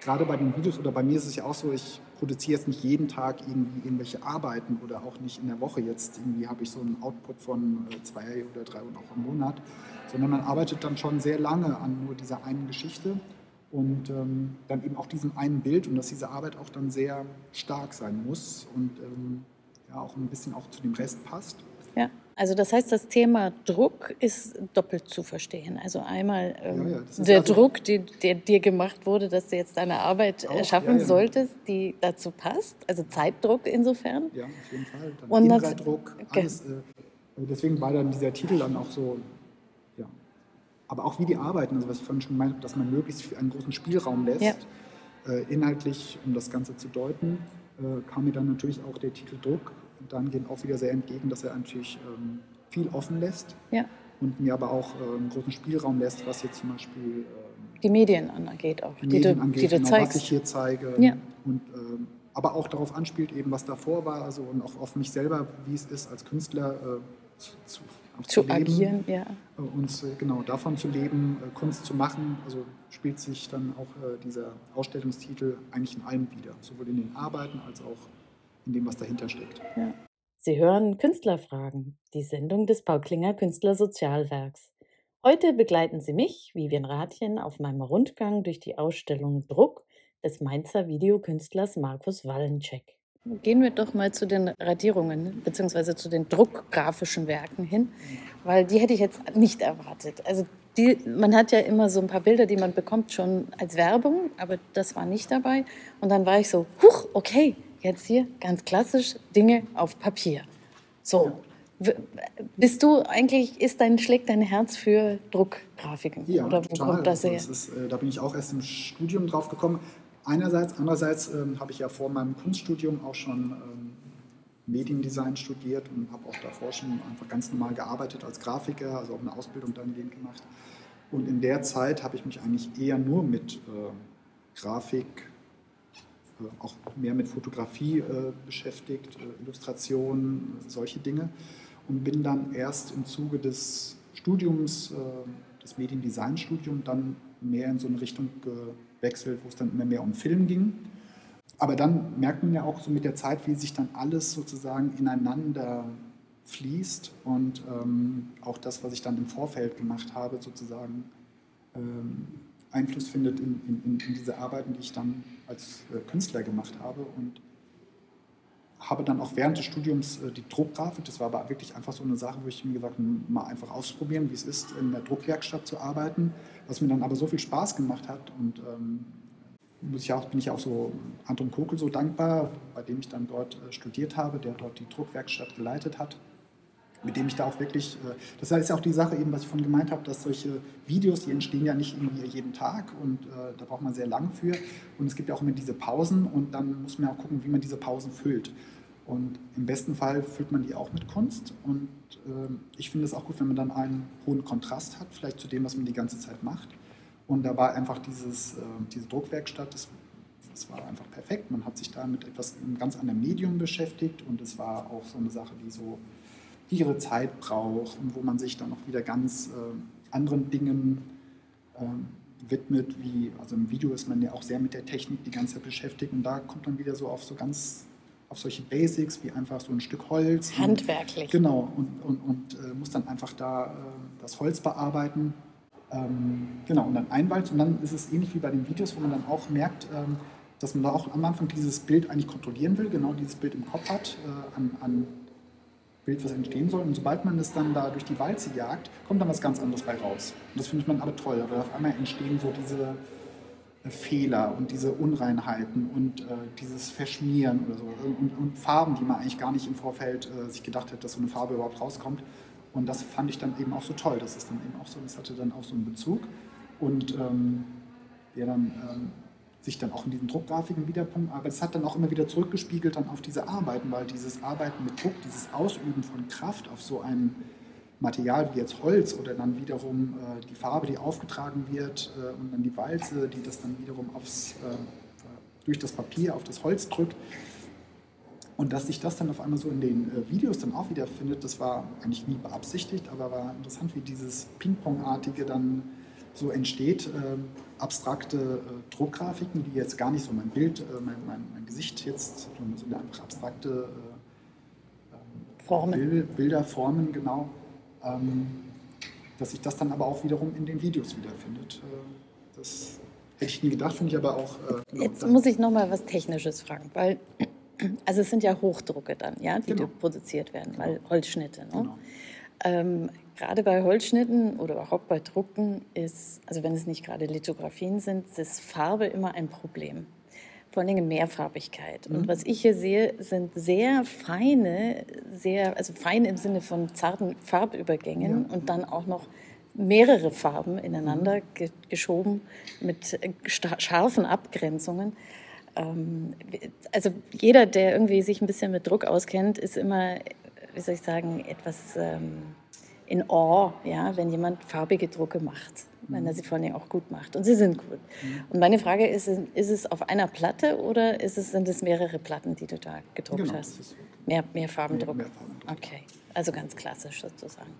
gerade bei den Videos oder bei mir ist es ja auch so, ich produziere jetzt nicht jeden Tag irgendwie irgendwelche Arbeiten oder auch nicht in der Woche jetzt irgendwie habe ich so einen Output von äh, zwei oder drei und auch im Monat, sondern man arbeitet dann schon sehr lange an nur dieser einen Geschichte und ähm, dann eben auch diesem einen Bild und dass diese Arbeit auch dann sehr stark sein muss und ähm, ja auch ein bisschen auch zu dem Rest passt. Ja. Also das heißt, das Thema Druck ist doppelt zu verstehen. Also einmal ähm, ja, ja, der also Druck, die, der dir gemacht wurde, dass du jetzt deine Arbeit auch, schaffen ja, solltest, die dazu passt. Also Zeitdruck insofern. Ja, auf jeden Fall. Dann Und innerer Druck, alles. Äh, deswegen war dann dieser Titel dann auch so, ja. Aber auch wie die arbeiten, also was ich vorhin schon meinte, dass man möglichst einen großen Spielraum lässt, äh, inhaltlich, um das Ganze zu deuten, äh, kam mir dann natürlich auch der Titel Druck dann gehen auch wieder sehr entgegen, dass er natürlich ähm, viel offen lässt ja. und mir aber auch einen großen Spielraum lässt, was jetzt zum Beispiel ähm, die Medien angeht, auch die, Medien du, angeht, die du genau, zeigst. was ich hier zeige ja. und ähm, aber auch darauf anspielt, eben was davor war, also und auch auf mich selber, wie es ist, als Künstler äh, zu, zu, zu, zu agieren, ja. Äh, und äh, genau davon zu leben, äh, Kunst zu machen. Also spielt sich dann auch äh, dieser Ausstellungstitel eigentlich in allem wieder, sowohl in den Arbeiten als auch in dem, was dahinter steckt. Ja. Sie hören Künstlerfragen, die Sendung des Bauklinger Künstlersozialwerks. Heute begleiten Sie mich, Vivian Rathjen, auf meinem Rundgang durch die Ausstellung Druck des Mainzer Videokünstlers Markus Wallencheck. Gehen wir doch mal zu den Radierungen bzw. zu den druckgrafischen Werken hin, weil die hätte ich jetzt nicht erwartet. Also die, man hat ja immer so ein paar Bilder, die man bekommt schon als Werbung, aber das war nicht dabei. Und dann war ich so, huch, okay, jetzt hier ganz klassisch Dinge auf Papier. So, bist du eigentlich, ist dein, schlägt dein Herz für Druckgrafiken? Ja, Oder wo total. kommt das her? Das ist, äh, da bin ich auch erst im Studium drauf gekommen. Einerseits, andererseits ähm, habe ich ja vor meinem Kunststudium auch schon ähm, Mediendesign studiert und habe auch davor schon einfach ganz normal gearbeitet als Grafiker, also auch eine Ausbildung dahingehend gemacht. Und in der Zeit habe ich mich eigentlich eher nur mit äh, Grafik, auch mehr mit Fotografie äh, beschäftigt, äh, Illustration, solche Dinge und bin dann erst im Zuge des Studiums, äh, des Mediendesign-Studiums, dann mehr in so eine Richtung gewechselt, wo es dann immer mehr um Film ging. Aber dann merkt man ja auch so mit der Zeit, wie sich dann alles sozusagen ineinander fließt und ähm, auch das, was ich dann im Vorfeld gemacht habe, sozusagen ähm, Einfluss findet in, in, in, diese Arbeiten, die ich dann als äh, Künstler gemacht habe. Und habe dann auch während des Studiums äh, die Druckgrafik, das war aber wirklich einfach so eine Sache, wo ich mir gesagt habe, mal einfach ausprobieren, wie es ist, in der Druckwerkstatt zu arbeiten, was mir dann aber so viel Spaß gemacht hat und ähm, muss ich auch, bin ich auch so Anton Kokel so dankbar, bei dem ich dann dort äh, studiert habe, der dort die Druckwerkstatt geleitet hat, mit dem ich da auch wirklich, äh, das ist ja auch die Sache eben, was ich vorhin gemeint habe, dass solche Videos, die entstehen ja nicht irgendwie jeden Tag und äh, da braucht man sehr lang für und es gibt ja auch immer diese Pausen und dann muss man auch gucken, wie man diese Pausen füllt. Und im besten Fall füllt man die auch mit Kunst. Und äh, ich finde es auch gut, wenn man dann einen hohen Kontrast hat, vielleicht zu dem, was man die ganze Zeit macht. Und da war einfach dieses, äh, diese Druckwerkstatt, das, das, war einfach perfekt. Man hat sich da mit etwas einem ganz anderen Medium beschäftigt und es war auch so eine Sache, die so ihre Zeit braucht und wo man sich dann auch wieder ganz äh, anderen Dingen ähm, widmet, wie, also im Video ist man ja auch sehr mit der Technik die ganze Zeit beschäftigt und da kommt man wieder so auf so ganz auf solche Basics wie einfach so ein Stück Holz. Handwerklich. Und, genau, und, und, und äh, muss dann einfach da äh, das Holz bearbeiten. Ähm, genau, und dann einwalzen. Und dann ist es ähnlich wie bei den Videos, wo man dann auch merkt, ähm, dass man da auch am Anfang dieses Bild eigentlich kontrollieren will, genau dieses Bild im Kopf hat, äh, an, an Bild, was entstehen soll. Und sobald man es dann da durch die Walze jagt, kommt dann was ganz anderes bei raus. Und das findet man aber toll. Aber auf einmal entstehen so diese Fehler und diese Unreinheiten und äh, dieses Verschmieren oder so und, und, Farben, die man eigentlich gar nicht im Vorfeld äh, sich gedacht hat, dass so eine Farbe überhaupt rauskommt. Und das fand ich dann eben auch so toll. Das ist dann eben auch so, das hatte dann auch so einen Bezug und ähm, der dann ähm, sich dann auch in diesen Druckgrafiken wiederpunkt, aber es hat dann auch immer wieder zurückgespiegelt dann auf diese Arbeiten, weil dieses Arbeiten mit Druck, dieses Ausüben von Kraft auf so einen Material wie jetzt Holz oder dann wiederum äh, die Farbe, die aufgetragen wird äh, und dann die Walze, die das dann wiederum aufs, äh, durch das Papier auf das Holz drückt. Und dass sich das dann auf einmal so in den äh, Videos dann auch wieder findet, das war eigentlich nie beabsichtigt, aber war interessant, wie dieses Ping-Pong-artige dann so entsteht. Ähm, abstrakte äh, Druckgrafiken, die jetzt gar nicht so mein Bild, äh, mein, mein, mein, Gesicht jetzt, sondern so einfach abstrakte ähm, Formen. Bilder, Formen, genau ähm, dass sich das dann aber auch wiederum in den Videos wiederfindet. Äh, das hätte ich nie gedacht, finde ich aber auch. Äh, genau, Jetzt muss ich noch mal was Technisches fragen, weil also es sind ja Hochdrucke dann, ja, die genau. produziert werden, weil genau. Holzschnitte. Ne? Genau. Ähm, gerade bei Holzschnitten oder überhaupt bei Drucken ist, also wenn es nicht gerade Lithografien sind, ist Farbe immer ein Problem vor allen Dingen Mehrfarbigkeit. Und mhm. was ich hier sehe, sind sehr feine, sehr, also fein im Sinne von zarten Farbübergängen ja. und dann auch noch mehrere Farben ineinander mhm. ge geschoben mit scharfen Abgrenzungen. Ähm, also jeder, der irgendwie sich ein bisschen mit Druck auskennt, ist immer, wie soll ich sagen, etwas ähm, in Awe, ja, wenn jemand farbige Drucke macht wenn er sie vor allem auch gut macht. Und sie sind gut. Mhm. Und meine Frage ist, ist es auf einer Platte oder ist es, sind es mehrere Platten, die du da gedruckt genau, hast? Mehr, mehr Farbendruck? Mehr, mehr Farbendruck. Okay, also ganz klassisch sozusagen.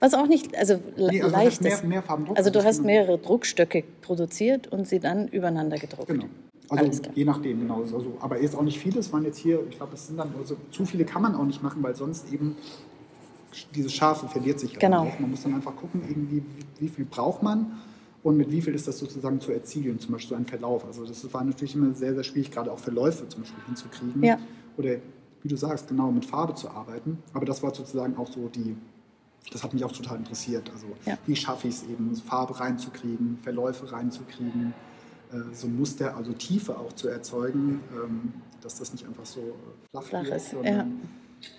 Was auch nicht, also, nee, also leicht mehr, ist. Mehr Farbendruck, also du hast genau. mehrere Druckstöcke produziert und sie dann übereinander gedruckt. Genau. Also je nachdem, genau. Also, aber jetzt auch nicht viele. Es waren jetzt hier, ich glaube, es sind dann, also zu viele kann man auch nicht machen, weil sonst eben dieses Scharfe verliert sich. Genau. Auch. Man muss dann einfach gucken, irgendwie, wie, wie viel braucht man und mit wie viel ist das sozusagen zu erzielen, zum Beispiel so ein Verlauf. Also das war natürlich immer sehr, sehr schwierig, gerade auch Verläufe zum Beispiel hinzukriegen. Ja. Oder wie du sagst, genau mit Farbe zu arbeiten. Aber das war sozusagen auch so die, das hat mich auch total interessiert. Also Ja. wie schaffe ich es eben, Farbe reinzukriegen, Verläufe reinzukriegen, äh, so Muster, also Tiefe auch zu erzeugen, ähm, dass das nicht einfach so flach, Flach wird, ist, sondern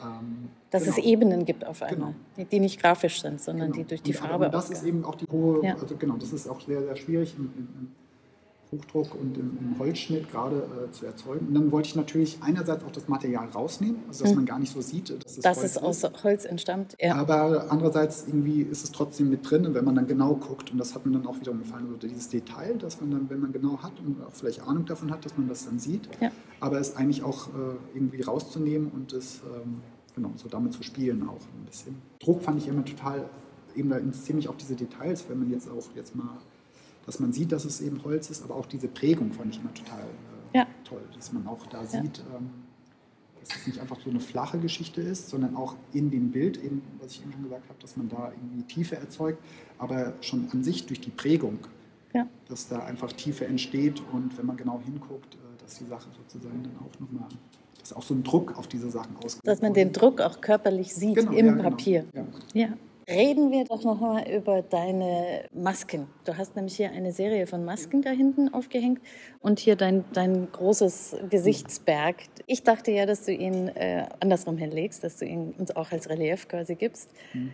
ähm, Dass genau. es Ebenen gibt auf einmal, Genau. die, die nicht grafisch sind, sondern Genau. die durch die und, Farbe Und das ist eben auch die hohe, Ja. also genau, das ist auch sehr, sehr schwierig im, im Hochdruck und im, im Holzschnitt gerade äh, zu erzeugen. Und dann wollte ich natürlich einerseits auch das Material rausnehmen, also dass Mhm. man gar nicht so sieht, dass es Dass Holz es aus Holz entstammt. Ja. Aber andererseits irgendwie ist es trotzdem mit drin, wenn man dann genau guckt. Und das hat mir dann auch wiederum gefallen, also dieses Detail, dass man dann, wenn man genau hat und auch vielleicht Ahnung davon hat, dass man das dann sieht. Ja. Aber es eigentlich auch äh, irgendwie rauszunehmen und es ähm, genau so damit zu spielen auch ein bisschen. Druck fand ich immer total, eben da mich auch diese Details, wenn man jetzt auch jetzt mal, dass man sieht, dass es eben Holz ist, aber auch diese Prägung fand ich immer total äh, Ja. toll, dass man auch da sieht. Ähm, dass es nicht einfach so eine flache Geschichte ist, sondern auch in dem Bild, eben, was ich eben schon gesagt habe, dass man da irgendwie Tiefe erzeugt, aber schon an sich durch die Prägung, Ja. dass da einfach Tiefe entsteht und wenn man genau hinguckt, äh, dass die Sache sozusagen dann auch nochmal, dass auch so ein Druck auf diese Sachen ausgeht. Dass man den Druck auch körperlich sieht Genau, im ja, genau. Papier. Ja. Ja. Reden wir doch noch mal über deine Masken. Du hast nämlich hier eine Serie von Masken da hinten aufgehängt und hier dein, dein großes Gesichtsberg. Ich dachte ja, dass du ihn äh, andersrum hinlegst, dass du ihn uns auch als Relief quasi gibst.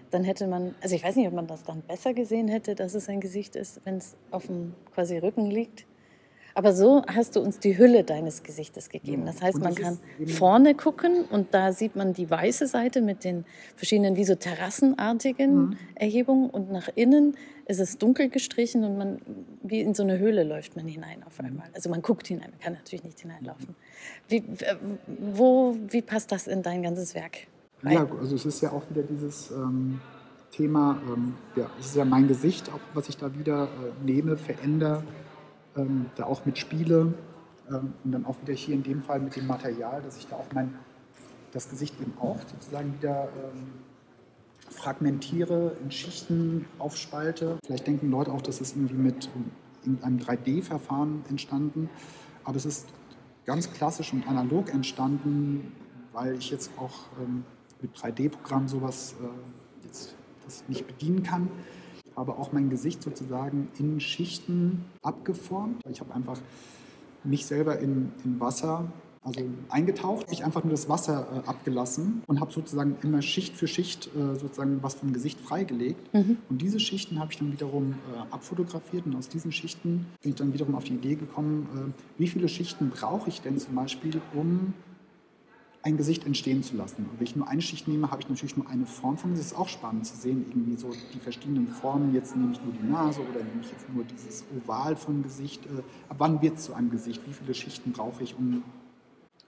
Dann hätte man, also ich weiß nicht, ob man das dann besser gesehen hätte, dass es ein Gesicht ist, wenn es auf dem quasi Rücken liegt. Aber so hast du uns die Hülle deines Gesichtes gegeben. Das heißt, man kann vorne gucken und da sieht man die weiße Seite mit den verschiedenen wie so terrassenartigen Mhm. Erhebungen und nach innen ist es dunkel gestrichen und man wie in so eine Höhle läuft man hinein auf einmal. Also man guckt hinein, man kann natürlich nicht hineinlaufen. Wie, wo, wie passt das in dein ganzes Werk? rein? Ja, also es ist ja auch wieder dieses ähm, Thema, ähm, ja, es ist ja mein Gesicht, auch was ich da wieder äh, nehme, verändere, ähm, da auch mitspiele ähm, und dann auch wieder hier in dem Fall mit dem Material, dass ich da auch mein, das Gesicht eben auch sozusagen wieder ähm, fragmentiere, in Schichten aufspalte. Vielleicht denken Leute auch, das ist irgendwie mit irgendeinem 3D-Verfahren entstanden, aber es ist ganz klassisch und analog entstanden, weil ich jetzt auch ähm, mit 3D-Programmen sowas äh, jetzt das nicht bedienen kann. Habe auch mein Gesicht sozusagen in Schichten abgeformt. Ich habe einfach mich selber in, in Wasser also eingetaucht, mich einfach nur das Wasser äh, abgelassen und habe sozusagen immer Schicht für Schicht äh, sozusagen was vom Gesicht freigelegt. Und diese Schichten habe ich dann wiederum äh, abfotografiert und aus diesen Schichten bin ich dann wiederum auf die Idee gekommen, äh, wie viele Schichten brauche ich denn zum Beispiel, um ein Gesicht entstehen zu lassen. Und wenn ich nur eine Schicht nehme, habe ich natürlich nur eine Form von Gesicht. Das ist auch spannend zu sehen, irgendwie so die verschiedenen Formen. Jetzt nehme ich nur die Nase oder nehme ich jetzt nur dieses Oval vom Gesicht. Äh, ab wann wird es zu einem Gesicht? Wie viele Schichten brauche ich, um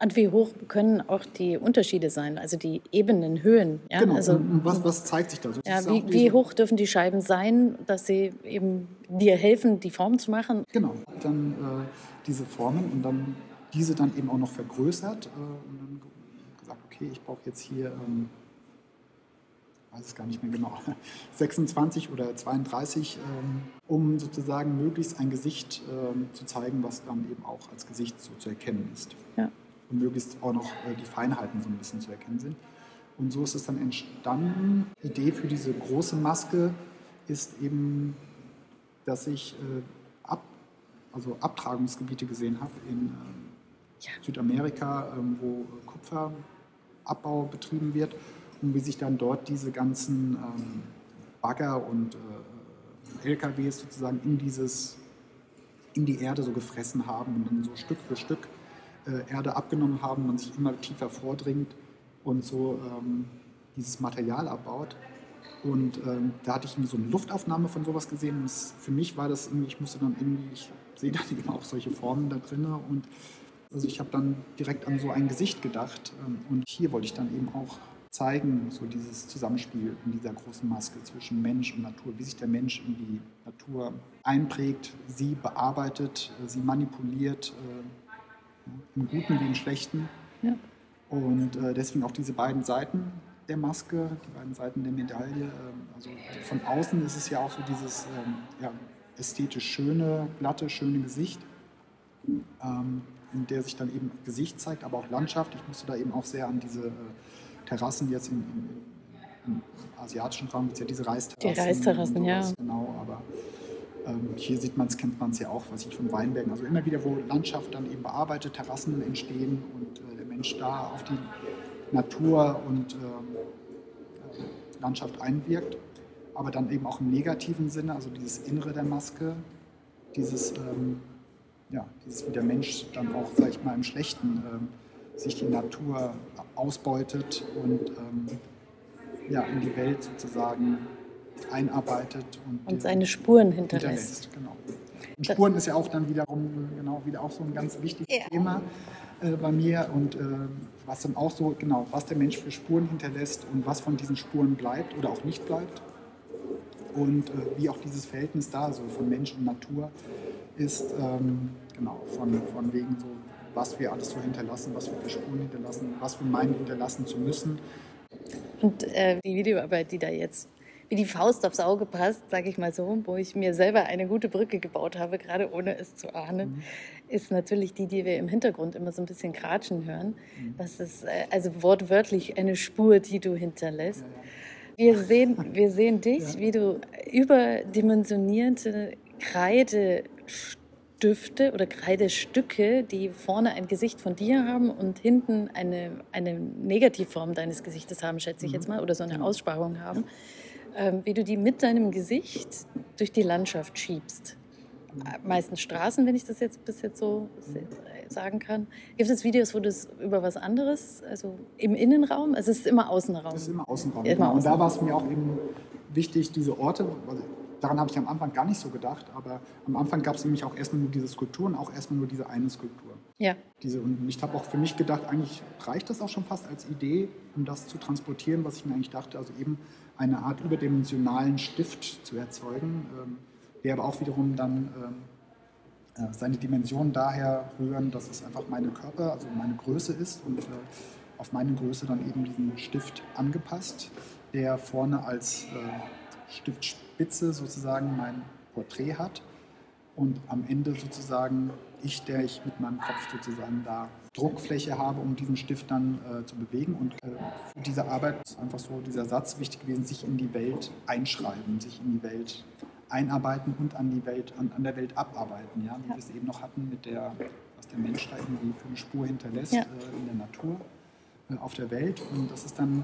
Und wie hoch können auch die Unterschiede sein, also die Ebenen, Höhen? Ja? genau, also, was, was zeigt sich da? So, ja, wie, wie hoch dürfen die Scheiben sein, dass sie eben dir helfen, die Form zu machen? Genau, dann äh, diese Formen und dann diese dann eben auch noch vergrößert äh, und dann okay, ich brauche jetzt hier, ähm, weiß es gar nicht mehr genau, 26 oder 32, ähm, um sozusagen möglichst ein Gesicht ähm, zu zeigen, was dann eben auch als Gesicht so zu erkennen ist. Ja. Und möglichst auch noch äh, die Feinheiten so ein bisschen zu erkennen sind. Und so ist es dann entstanden. Die Idee für diese große Maske ist eben, dass ich äh, ab, also Abtragungsgebiete gesehen habe in ähm, Südamerika, ähm, wo äh, Kupferabbau betrieben wird und wie sich dann dort diese ganzen ähm, Bagger und äh, LKWs sozusagen in dieses in die Erde so gefressen haben und dann so Stück für Stück äh, Erde abgenommen haben, man sich immer tiefer vordringt und so ähm, dieses Material abbaut. Und ähm, da hatte ich so eine Luftaufnahme von sowas gesehen. Und es, für mich war das irgendwie, ich musste dann irgendwie, ich sehe dann eben auch solche Formen da drin. Und also ich habe dann direkt an so ein Gesicht gedacht. Ähm, und hier wollte ich dann eben auch zeigen, so dieses Zusammenspiel in dieser großen Maske zwischen Mensch und Natur, wie sich der Mensch in die Natur einprägt, sie bearbeitet, äh, sie manipuliert, äh, im Guten wie im Schlechten. Ja. Und äh, deswegen auch diese beiden Seiten, der Maske, die beiden Seiten der Medaille. Ähm, also von außen ist es ja auch so dieses ähm, ja, ästhetisch schöne, glatte, schöne Gesicht, in der sich dann eben Gesicht zeigt, aber auch Landschaft. Ich musste da eben auch sehr an diese äh, Terrassen jetzt im, im, im asiatischen Raum, gibt es ja diese Reisterrassen. Die Reisterrassen, ja. Genau, aber ähm, hier sieht man es, kennt man es ja auch, was ich von Weinbergen. Also immer wieder, wo Landschaft dann eben bearbeitet, Terrassen entstehen und äh, der Mensch da auf die Natur und äh, Landschaft einwirkt. Aber dann eben auch im negativen Sinne, also dieses Innere der Maske, dieses, ähm, ja, dieses, wie der Mensch dann auch, sag ich mal, im Schlechten ähm, sich die Natur ausbeutet und ähm, ja, in die Welt sozusagen einarbeitet und, und seine Spuren hinterlässt. hinterlässt genau. Und Spuren ist ja auch dann wiederum genau wieder auch so ein ganz wichtiges ja. Thema äh, bei mir und äh, was dann auch so genau was der Mensch für Spuren hinterlässt und was von diesen Spuren bleibt oder auch nicht bleibt und äh, wie auch dieses Verhältnis da so von Mensch und Natur ist ähm, genau von, von wegen so was wir alles so hinterlassen, was wir für Spuren hinterlassen, was wir meinen hinterlassen zu müssen. Und äh, die Videoarbeit, die da jetzt wie die Faust aufs Auge passt, sage ich mal so, wo ich mir selber eine gute Brücke gebaut habe, gerade ohne es zu ahnen, mhm. ist natürlich die, die wir im Hintergrund immer so ein bisschen kratschen hören. Mhm. Das ist äh, also wortwörtlich eine Spur, die du hinterlässt. Wir sehen, wir sehen dich, wie du überdimensionierte Kreidestifte oder Kreidestücke, die vorne ein Gesicht von dir haben und hinten eine, eine Negativform deines Gesichtes haben, schätze ich jetzt mhm. mal, oder so eine genau. Aussparung haben ähm, wie du die mit deinem Gesicht durch die Landschaft schiebst. Meistens Straßen, wenn ich das jetzt bis jetzt so sagen kann. Gibt es Videos, wo du es über was anderes, also im Innenraum? Also es ist immer Außenraum. Es ist immer Außenraum. Immer genau. Und da war es mir auch eben wichtig, diese Orte, also daran habe ich am Anfang gar nicht so gedacht, aber am Anfang gab es nämlich auch erstmal nur diese Skulpturen, auch erstmal nur diese eine Skulptur. Ja. Diese, und ich habe auch für mich gedacht, eigentlich reicht das auch schon fast als Idee, um das zu transportieren, was ich mir eigentlich dachte. Also eben eine Art überdimensionalen Stift zu erzeugen, ähm, der aber auch wiederum dann ähm, äh, seine Dimensionen daher rühren, dass es einfach meine Körper, also meine Größe ist und äh, auf meine Größe dann eben diesen Stift angepasst, der vorne als äh, Stiftspitze sozusagen mein Porträt hat und am Ende sozusagen ich, der ich mit meinem Kopf sozusagen da Druckfläche habe, um diesen Stift dann äh, zu bewegen. Und äh, für diese Arbeit ist einfach so dieser Satz wichtig gewesen, sich in die Welt einschreiben, sich in die Welt einarbeiten und an, die Welt, an, an der Welt abarbeiten. Ja? Wie ja. wir es eben noch hatten mit der, was der Mensch da irgendwie für eine Spur hinterlässt ja. äh, in der Natur, äh, auf der Welt. Und das ist dann,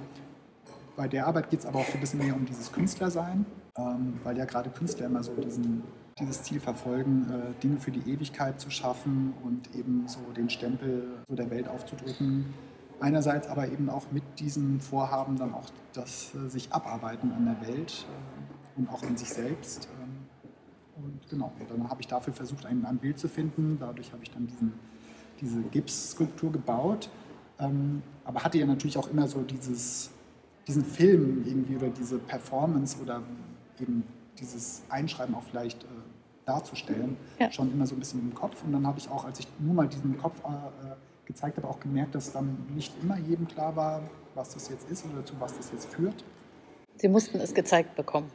bei der Arbeit geht es aber auch ein bisschen mehr um dieses Künstlersein, ähm, weil ja gerade Künstler immer so diesen dieses Ziel verfolgen, äh, Dinge für die Ewigkeit zu schaffen und eben so den Stempel so der Welt aufzudrücken. Einerseits aber eben auch mit diesem Vorhaben dann auch das äh, sich abarbeiten an der Welt äh, und auch in sich selbst. Ähm, und genau, und dann habe ich dafür versucht, ein, ein Bild zu finden. Dadurch habe ich dann diesen, diese Gipsskulptur gebaut. Ähm, aber hatte ja natürlich auch immer so dieses, diesen Film irgendwie oder diese Performance oder eben dieses Einschreiben auch vielleicht äh, darzustellen, ja. schon immer so ein bisschen im Kopf. Und dann habe ich auch, als ich nur mal diesen Kopf äh, äh, gezeigt habe, auch gemerkt, dass dann nicht immer jedem klar war, was das jetzt ist oder zu was das jetzt führt. Sie mussten es gezeigt bekommen.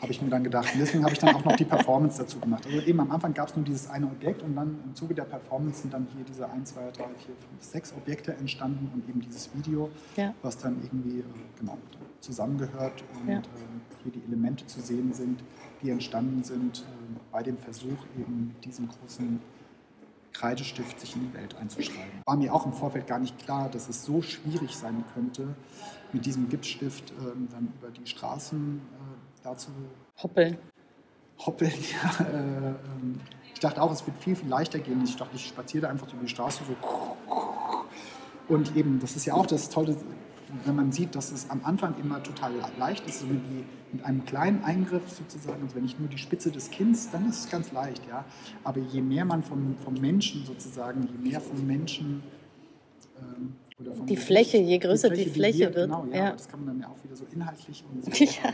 Habe ich mir dann gedacht. Und deswegen habe ich dann auch noch die Performance dazu gemacht. Also eben am Anfang gab es nur dieses eine Objekt und dann im Zuge der Performance sind dann hier diese 1, 2, 3, 4, 5, 6 Objekte entstanden und eben dieses Video, ja. was dann irgendwie äh, genau, zusammengehört und ja. äh, hier die Elemente zu sehen sind, die entstanden sind äh, bei dem Versuch, eben mit diesem großen Kreidestift sich in die Welt einzuschreiben. War mir auch im Vorfeld gar nicht klar, dass es so schwierig sein könnte, mit diesem Gipsstift ähm, dann über die Straßen dazu hoppeln. Hoppeln, ja. Äh, ähm, ich dachte auch, es wird viel, viel leichter gehen. Ich dachte, ich spaziere einfach so über die Straße so. Und eben, das ist ja auch das Tolle, wenn man sieht, dass es am Anfang immer total leicht ist, so mit, die, mit einem kleinen Eingriff sozusagen, also wenn ich nur die Spitze des Kinns, dann ist es ganz leicht, ja. Aber je mehr man vom, vom Menschen sozusagen, je mehr vom Menschen ähm, oder vom Die Fläche, je größer die Fläche, die Fläche wird, wird. Genau, ja, ja. das kann man dann ja auch wieder so inhaltlich und so. ja.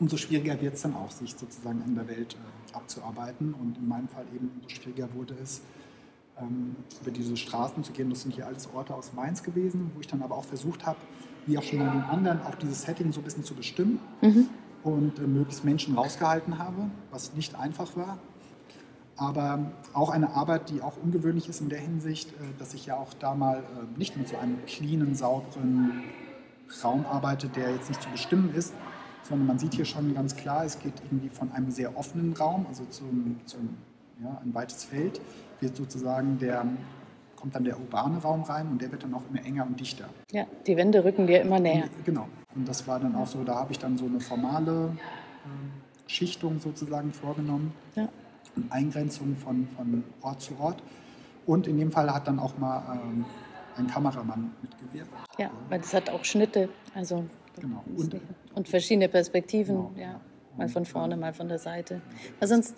Umso schwieriger wird es dann auch, sich sozusagen in der Welt äh, abzuarbeiten. Und in meinem Fall eben, umso schwieriger wurde es, ähm, über diese Straßen zu gehen. Das sind hier alles Orte aus Mainz gewesen, wo ich dann aber auch versucht habe, wie auch schon bei den anderen, auch dieses Setting so ein bisschen zu bestimmen Mhm. und äh, möglichst Menschen rausgehalten habe, was nicht einfach war. Aber auch eine Arbeit, die auch ungewöhnlich ist in der Hinsicht, äh, dass ich ja auch da mal äh, nicht mit so einem cleanen, sauberen Raum arbeite, der jetzt nicht zu bestimmen ist, sondern man sieht hier schon ganz klar, es geht irgendwie von einem sehr offenen Raum, also zum, zum ja, ein weites Feld, wird sozusagen der, kommt dann der urbane Raum rein und der wird dann auch immer enger und dichter. Ja, die Wände rücken dir immer näher. Genau. Und das war dann auch so, da habe ich dann so eine formale äh, Schichtung sozusagen vorgenommen Ja. und Eingrenzung von, von Ort zu Ort. Und in dem Fall hat dann auch mal ähm, ein Kameramann mitgewirkt. ja, weil das hat auch Schnitte. Also Genau. und, Und- verschiedene Perspektiven. Genau. Ja, mal von vorne, mal von der Seite. Weil sonst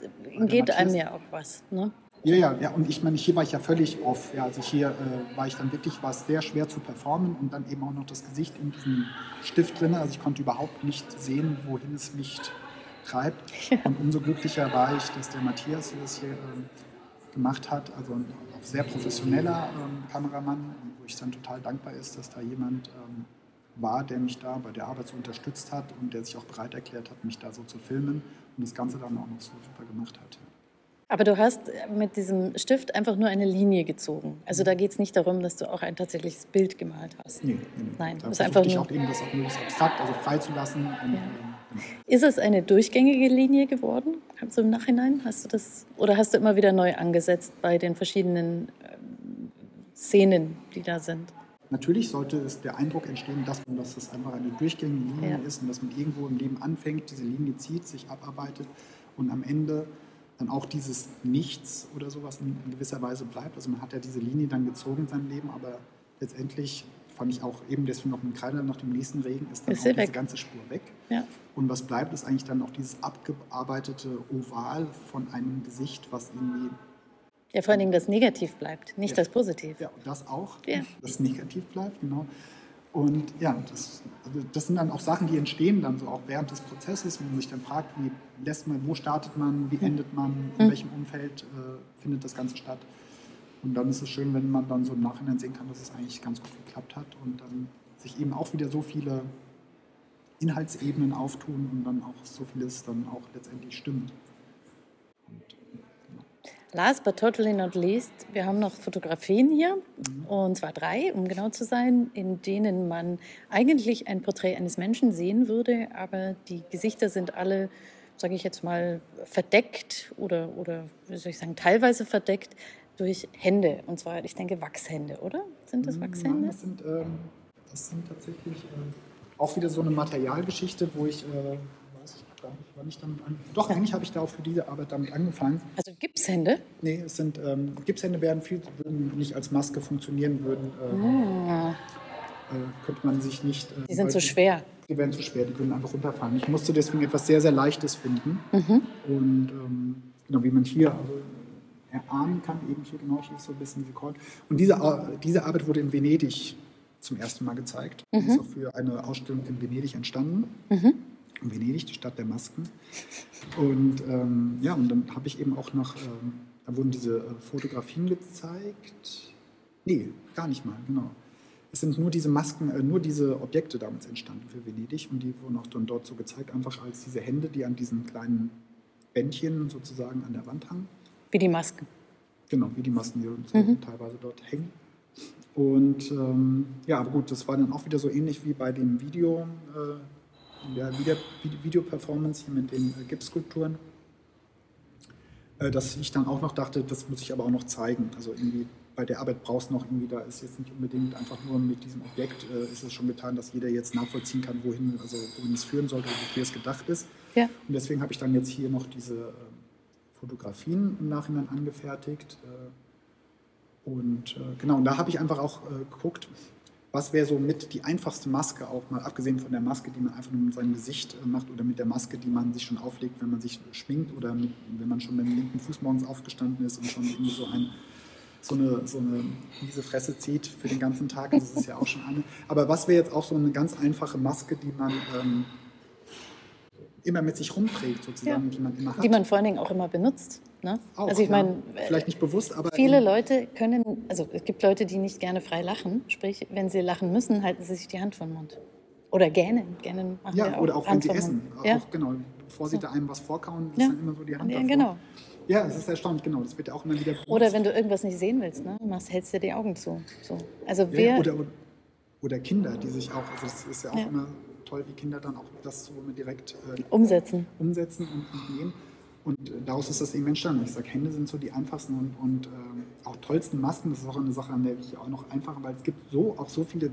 geht einem ja auch was. Ne? Ja, ja, ja, und ich meine, hier war ich ja völlig off. Ja, also hier äh, war ich dann wirklich, war es sehr schwer zu performen und dann eben auch noch das Gesicht in diesem Stift drin. Also ich konnte überhaupt nicht sehen, wohin es mich treibt. Und umso glücklicher war ich, dass der Matthias das hier ähm, gemacht hat. Also ein auch sehr professioneller ähm, Kameramann, wo ich dann total dankbar ist, dass da jemand ähm, war, der mich da bei der Arbeit so unterstützt hat und der sich auch bereit erklärt hat, mich da so zu filmen und das Ganze dann auch noch so super gemacht hat. Aber du hast mit diesem Stift einfach nur eine Linie gezogen. Also da geht es nicht darum, dass du auch ein tatsächliches Bild gemalt hast. Nee, nee, nee. Nein, da ist versuchte einfach ich nur- auch eben das auch möglichst abstrakt, also freizulassen. Und, Ja. ähm, genau. Ist es eine durchgängige Linie geworden? Also im Nachhinein hast du das oder hast du immer wieder neu angesetzt bei den verschiedenen ähm, Szenen, die da sind? Natürlich sollte es der Eindruck entstehen, dass, man, dass das einfach eine durchgängige Linie Ja. ist und dass man irgendwo im Leben anfängt, diese Linie zieht, sich abarbeitet und am Ende dann auch dieses Nichts oder sowas in, in gewisser Weise bleibt. Also man hat ja diese Linie dann gezogen in seinem Leben, aber letztendlich fand ich auch eben deswegen noch mit Kreide nach dem nächsten Regen ist dann Ist diese weg. ganze Spur weg. Ja. Und was bleibt, ist eigentlich dann auch dieses abgearbeitete Oval von einem Gesicht, was irgendwie Ja, vor allen Dingen das Negativ bleibt, nicht Ja. das Positiv. Ja, und das auch, Ja. das negativ bleibt, genau. Und ja, das, also das sind dann auch Sachen, die entstehen dann so auch während des Prozesses, wenn man sich dann fragt, wie lässt man, wo startet man, wie endet man, in Mhm. welchem Umfeld äh, findet das Ganze statt. Und dann ist es schön, wenn man dann so im Nachhinein sehen kann, dass es eigentlich ganz gut geklappt hat und dann sich eben auch wieder so viele Inhaltsebenen auftun und dann auch so vieles dann auch letztendlich stimmt. Last but totally not least, wir haben noch Fotografien hier, Mhm. und zwar drei, um genau zu sein, in denen man eigentlich ein Porträt eines Menschen sehen würde, aber die Gesichter sind alle, sage ich jetzt mal, verdeckt oder, oder wie soll ich sagen, teilweise verdeckt durch Hände. Und zwar, ich denke, Wachshände, oder? Sind das Nein, Wachshände? das sind, ähm, das sind tatsächlich äh, auch wieder so eine Materialgeschichte, wo ich, äh, gar nicht, wann ich damit an. Doch, eigentlich habe ich da auch für diese Arbeit damit angefangen. Also Gipshände? Nee, es sind, ähm, Gipshände werden viel, würden nicht als Maske funktionieren, würden, äh, Ah, äh, könnte man sich nicht. Äh, die sind so wollten- schwer. Die wären zu schwer, die können einfach runterfallen. Ich musste deswegen etwas sehr, sehr Leichtes finden. Mhm. Und ähm, genau, wie man hier also, erahnen kann, eben hier genau, hier ist so ein bisschen diese Korn. Und diese, Ar- diese Arbeit wurde in Venedig zum ersten Mal gezeigt. Die ist auch für eine Ausstellung in Venedig entstanden. In Venedig, die Stadt der Masken. Und ähm, ja, und dann habe ich eben auch noch, ähm, da wurden diese äh, Fotografien gezeigt. Nee, gar nicht mal, genau. Es sind nur diese Masken, äh, nur diese Objekte damals entstanden für Venedig und die wurden auch dann dort so gezeigt, einfach als diese Hände, die an diesen kleinen Bändchen sozusagen an der Wand hangen. Wie die Masken. Genau, wie die Masken, die so teilweise dort hängen. Und ähm, ja, aber gut, das war dann auch wieder so ähnlich wie bei dem Video, äh, in der Video- Video-Performance hier mit den äh, Gipsskulpturen, äh, dass ich dann auch noch dachte, das muss ich aber auch noch zeigen. Also irgendwie bei der Arbeit brauchst du noch irgendwie, da ist jetzt nicht unbedingt einfach nur mit diesem Objekt, äh, ist es schon getan, dass jeder jetzt nachvollziehen kann, wohin, also wohin es führen sollte, wofür es gedacht ist. Ja. Und deswegen habe ich dann jetzt hier noch diese ähm, Fotografien im Nachhinein angefertigt. Äh, und äh, genau, und da habe ich einfach auch äh, geguckt, was wäre so mit die einfachste Maske, auch mal abgesehen von der Maske, die man einfach nur mit seinem Gesicht äh, macht oder mit der Maske, die man sich schon auflegt, wenn man sich schminkt oder mit, wenn man schon mit dem linken Fuß morgens aufgestanden ist und schon irgendwie so ein so eine, so eine miese Fresse zieht für den ganzen Tag. Das ist ja auch schon eine. Aber was wäre jetzt auch so eine ganz einfache Maske, die man ähm, immer mit sich rumträgt, sozusagen, Ja. die man immer hat? Die man vor allen Dingen auch immer benutzt. Ne? Auch, also ich ja. meine, Vielleicht nicht bewusst, aber viele Leute können, also es gibt Leute, die nicht gerne frei lachen. Sprich, wenn sie lachen müssen, halten sie sich die Hand vor den Mund. Oder gähnen. Gähnen machen wir Ja, oder auch wenn Hand sie essen. Ja, Auch genau, bevor sie da einem was vorkauen, ist Ja. dann immer so die Hand ja genau. Ja, es ist erstaunlich, genau. Das wird ja auch immer wieder benutzt. Oder wenn du irgendwas nicht sehen willst, ne? machst, hältst dir die Augen zu. So. Also ja, wer, oder, oder, Kinder, die sich auch, also das ist ja auch Ja. immer toll, wie Kinder dann auch das so direkt äh, umsetzen. umsetzen und, und nehmen. Und äh, daraus ist das eben entstanden. Ich sage, Hände sind so die einfachsten und, und ähm, auch tollsten Masken. Das ist auch eine Sache, an der ich auch noch einfacher, weil es gibt so auch so viele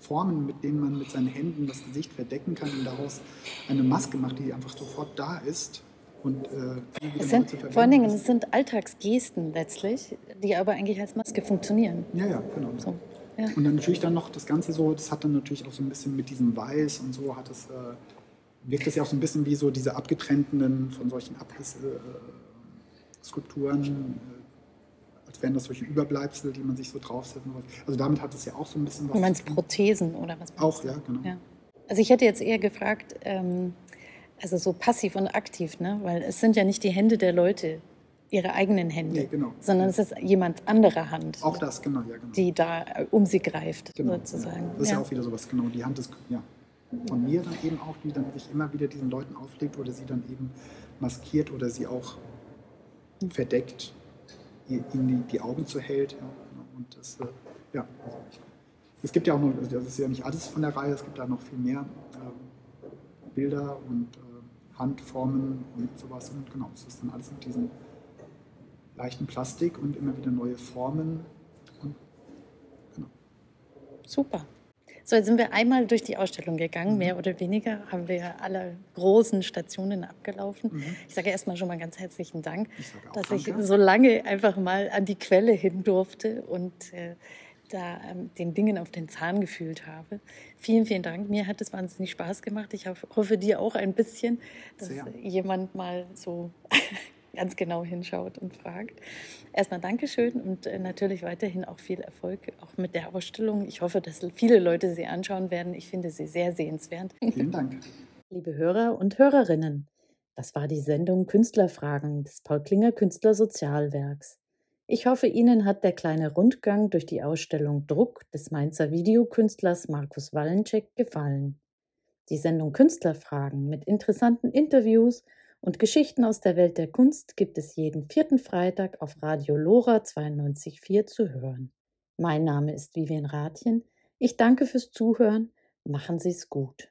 Formen, mit denen man mit seinen Händen das Gesicht verdecken kann und daraus eine Maske macht, die einfach sofort da ist und äh, Es sind, zu verwenden vor allen Dingen, es sind Alltagsgesten letztlich, die aber eigentlich als Maske funktionieren. Ja, ja, genau. So. Ja. Und dann natürlich dann noch das Ganze so, das hat dann natürlich auch so ein bisschen mit diesem Weiß und so hat es, äh, wirkt es ja auch so ein bisschen wie so diese abgetrennten von solchen Abrissskulpturen, äh, als wären das solche Überbleibsel, die man sich so draufsetzt. und was. Also damit hat es ja auch so ein bisschen was Du meinst. Prothesen oder was? Auch, ja, genau. Ja. Also ich hätte jetzt eher gefragt, ähm, also so passiv und aktiv, ne? weil es sind ja nicht die Hände der Leute, ihre eigenen Hände, Nee, genau. sondern es ist jemand anderer Hand, Auch das, genau, ja, genau. die da äh, um sie greift, genau sozusagen. Ja. Das ist ja. Ja. auch wieder sowas, genau. Die Hand ist, ja, von mir dann eben auch, die dann sich immer wieder diesen Leuten auflegt oder sie dann eben maskiert oder sie auch verdeckt, ihnen die, die Augen zuhält. Ja. Und das, äh, ja, also es gibt ja auch noch, also das ist ja nicht alles von der Reihe, es gibt da noch viel mehr ähm, Bilder und äh, Handformen und sowas. Und genau, es ist dann alles mit diesem leichten Plastik und immer wieder neue Formen. Und genau. Super. So, jetzt sind wir einmal durch die Ausstellung gegangen, Mhm. mehr oder weniger, haben wir alle großen Stationen abgelaufen. Mhm. Ich sage erstmal schon mal ganz herzlichen Dank, Ich dass danke. ich so lange einfach mal an die Quelle hin durfte und äh, da ähm, den Dingen auf den Zahn gefühlt habe. Vielen, vielen Dank. Mir hat es wahnsinnig Spaß gemacht. Ich hoff- hoffe dir auch ein bisschen, dass Sehr. jemand mal so ganz genau hinschaut und fragt. Erstmal Dankeschön und äh, natürlich weiterhin auch viel Erfolg auch mit der Ausstellung. Ich hoffe, dass viele Leute sie anschauen werden. Ich finde sie sehr sehenswert. Vielen Dank. Liebe Hörer und Hörerinnen, das war die Sendung Künstlerfragen des Paul Klinger Künstler Sozialwerks. Ich hoffe, Ihnen hat der kleine Rundgang durch die Ausstellung Druck des Mainzer Videokünstlers Markus Wallenczek gefallen. Die Sendung Künstlerfragen mit interessanten Interviews und Geschichten aus der Welt der Kunst gibt es jeden vierten Freitag auf Radio Lora 92.4 zu hören. Mein Name ist Vivian Rathjen. Ich danke fürs Zuhören. Machen Sie es gut.